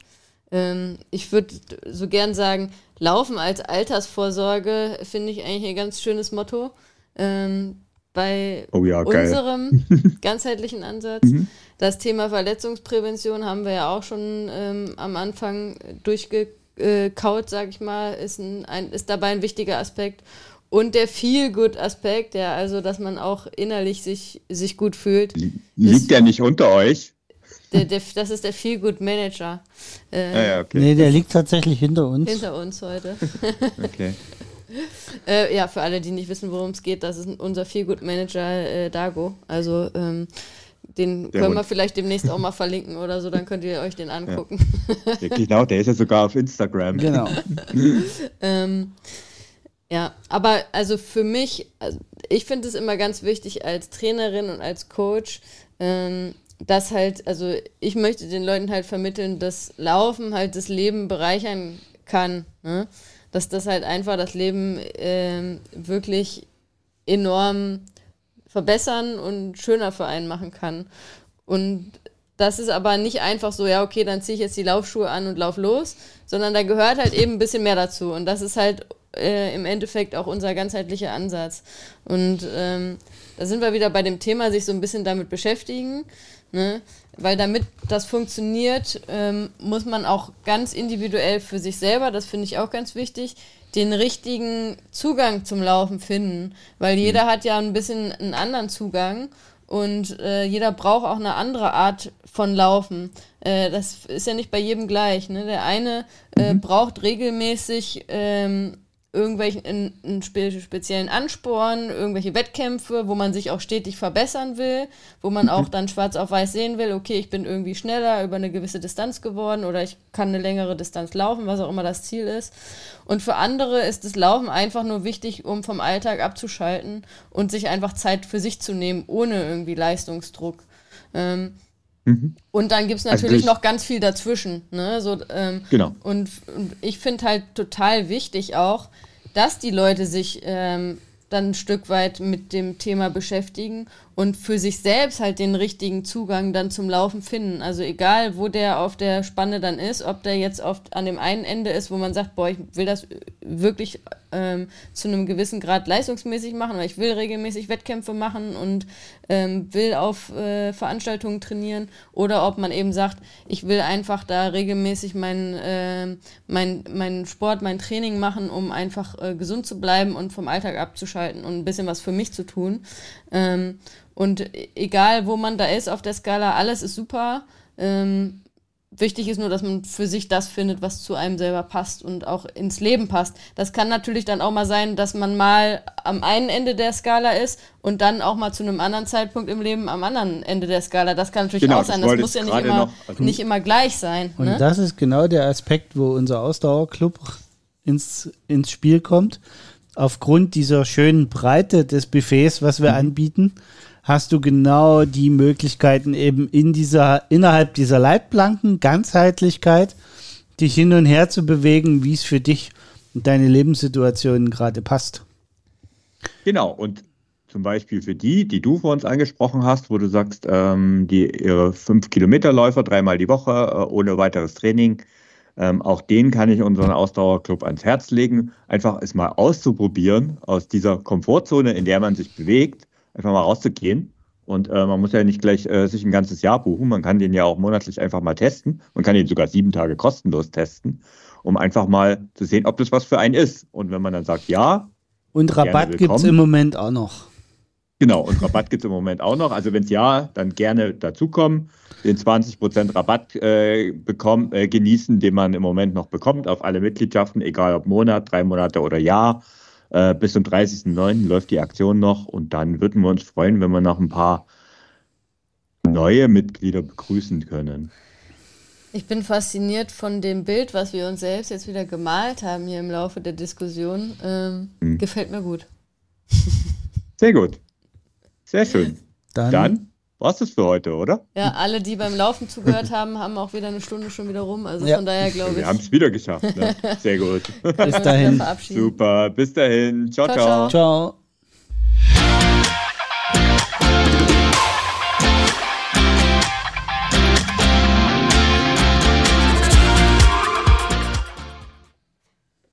Ähm, ich würde so gern sagen, Laufen als Altersvorsorge finde ich eigentlich ein ganz schönes Motto. Ähm, bei oh ja, unserem ganzheitlichen Ansatz. Mhm. Das Thema Verletzungsprävention haben wir ja auch schon ähm, am Anfang durchgekaut, sage ich mal, ist, ein, ein, ist dabei ein wichtiger Aspekt. Und der Feel-Good-Aspekt, ja, also dass man auch innerlich sich, sich gut fühlt. Liegt der nicht unter euch? Der, der, das ist der Feel-Good-Manager. Äh, ah, ja, okay. Nee, der liegt tatsächlich hinter uns. Hinter uns heute. okay. Äh, ja, für alle, die nicht wissen, worum es geht, das ist unser Feelgood-Manager äh, Dago. Also ähm, den der können wir vielleicht demnächst auch mal verlinken oder so, dann könnt ihr euch den angucken. Ja. genau, der ist ja sogar auf Instagram. Genau. ähm, ja, aber also für mich, also ich finde es immer ganz wichtig als Trainerin und als Coach, ähm, dass halt, also ich möchte den Leuten halt vermitteln, dass Laufen halt das Leben bereichern kann. Ne? Dass das halt einfach das Leben äh, wirklich enorm verbessern und schöner für einen machen kann. Und das ist aber nicht einfach so, ja, okay, dann ziehe ich jetzt die Laufschuhe an und lauf los, sondern da gehört halt eben ein bisschen mehr dazu. Und das ist halt äh, im Endeffekt auch unser ganzheitlicher Ansatz. Und ähm, da sind wir wieder bei dem Thema, sich so ein bisschen damit beschäftigen. Ne? Weil damit das funktioniert, ähm, muss man auch ganz individuell für sich selber, das finde ich auch ganz wichtig, den richtigen Zugang zum Laufen finden. Weil mhm. jeder hat ja ein bisschen einen anderen Zugang. und äh, jeder braucht auch eine andere Art von Laufen. Äh, das ist ja nicht bei jedem gleich. Ne? Der eine äh, mhm. braucht regelmäßig ähm, irgendwelchen einen speziellen Ansporn, irgendwelche Wettkämpfe, wo man sich auch stetig verbessern will, wo man auch dann schwarz auf weiß sehen will, okay, ich bin irgendwie schneller über eine gewisse Distanz geworden oder ich kann eine längere Distanz laufen, was auch immer das Ziel ist. Und für andere ist das Laufen einfach nur wichtig, um vom Alltag abzuschalten und sich einfach Zeit für sich zu nehmen, ohne irgendwie Leistungsdruck. Ähm, mhm. und dann gibt es also natürlich also noch ganz viel dazwischen. Ne? So, ähm, genau. Und, und ich finde halt total wichtig auch, dass die Leute sich ähm, dann ein Stück weit mit dem Thema beschäftigen und für sich selbst halt den richtigen Zugang dann zum Laufen finden. Also egal, wo der auf der Spanne dann ist, ob der jetzt oft an dem einen Ende ist, wo man sagt, boah, ich will das wirklich ähm, zu einem gewissen Grad leistungsmäßig machen, weil ich will regelmäßig Wettkämpfe machen und ähm, will auf äh, Veranstaltungen trainieren, oder ob man eben sagt, ich will einfach da regelmäßig meinen äh, mein, mein Sport, mein Training machen, um einfach äh, gesund zu bleiben und vom Alltag abzuschalten und ein bisschen was für mich zu tun. Ähm, und egal, wo man da ist auf der Skala, alles ist super. Ähm, wichtig ist nur, dass man für sich das findet, was zu einem selber passt und auch ins Leben passt. Das kann natürlich dann auch mal sein, dass man mal am einen Ende der Skala ist und dann auch mal zu einem anderen Zeitpunkt im Leben am anderen Ende der Skala. Das kann natürlich genau, auch sein. Das, das muss ja nicht immer, noch, also nicht immer gleich sein. Und ne? das ist genau der Aspekt, wo unser Ausdauerclub ins, ins Spiel kommt. Aufgrund dieser schönen Breite des Buffets, was wir mhm. anbieten, hast du genau die Möglichkeiten eben in dieser, innerhalb dieser Leitplanken, Ganzheitlichkeit, dich hin und her zu bewegen, wie es für dich und deine Lebenssituation gerade passt. Genau, und zum Beispiel für die, die du vor uns angesprochen hast, wo du sagst, ähm, die ihre 5-Kilometer-Läufer dreimal die Woche äh, ohne weiteres Training, ähm, auch denen kann ich unseren Ausdauerclub ans Herz legen, einfach es mal auszuprobieren aus dieser Komfortzone, in der man sich bewegt einfach mal rauszugehen. Und äh, man muss ja nicht gleich äh, sich ein ganzes Jahr buchen. Man kann den ja auch monatlich einfach mal testen. Man kann ihn sogar sieben Tage kostenlos testen, um einfach mal zu sehen, ob das was für einen ist. Und wenn man dann sagt, ja. Und Rabatt gibt es im Moment auch noch. Genau, und Rabatt gibt es im Moment auch noch. Also wenn es ja, dann gerne dazukommen, den 20% Rabatt äh, bekommen, äh, genießen, den man im Moment noch bekommt auf alle Mitgliedschaften, egal ob Monat, drei Monate oder Jahr. Äh, bis zum 30.09. läuft die Aktion noch und dann würden wir uns freuen, wenn wir noch ein paar neue Mitglieder begrüßen können. Ich bin fasziniert von dem Bild, was wir uns selbst jetzt wieder gemalt haben hier im Laufe der Diskussion. Ähm, hm. Gefällt mir gut. Sehr gut. Sehr schön. Dann, dann war es das für heute, oder? Ja, alle, die beim Laufen zugehört haben, haben auch wieder eine Stunde schon wieder rum. Also ja. von daher glaube ich. Wir haben es wieder geschafft. Ne? Sehr gut. bis dahin. Super. Bis dahin. ciao. Ciao. ciao. ciao.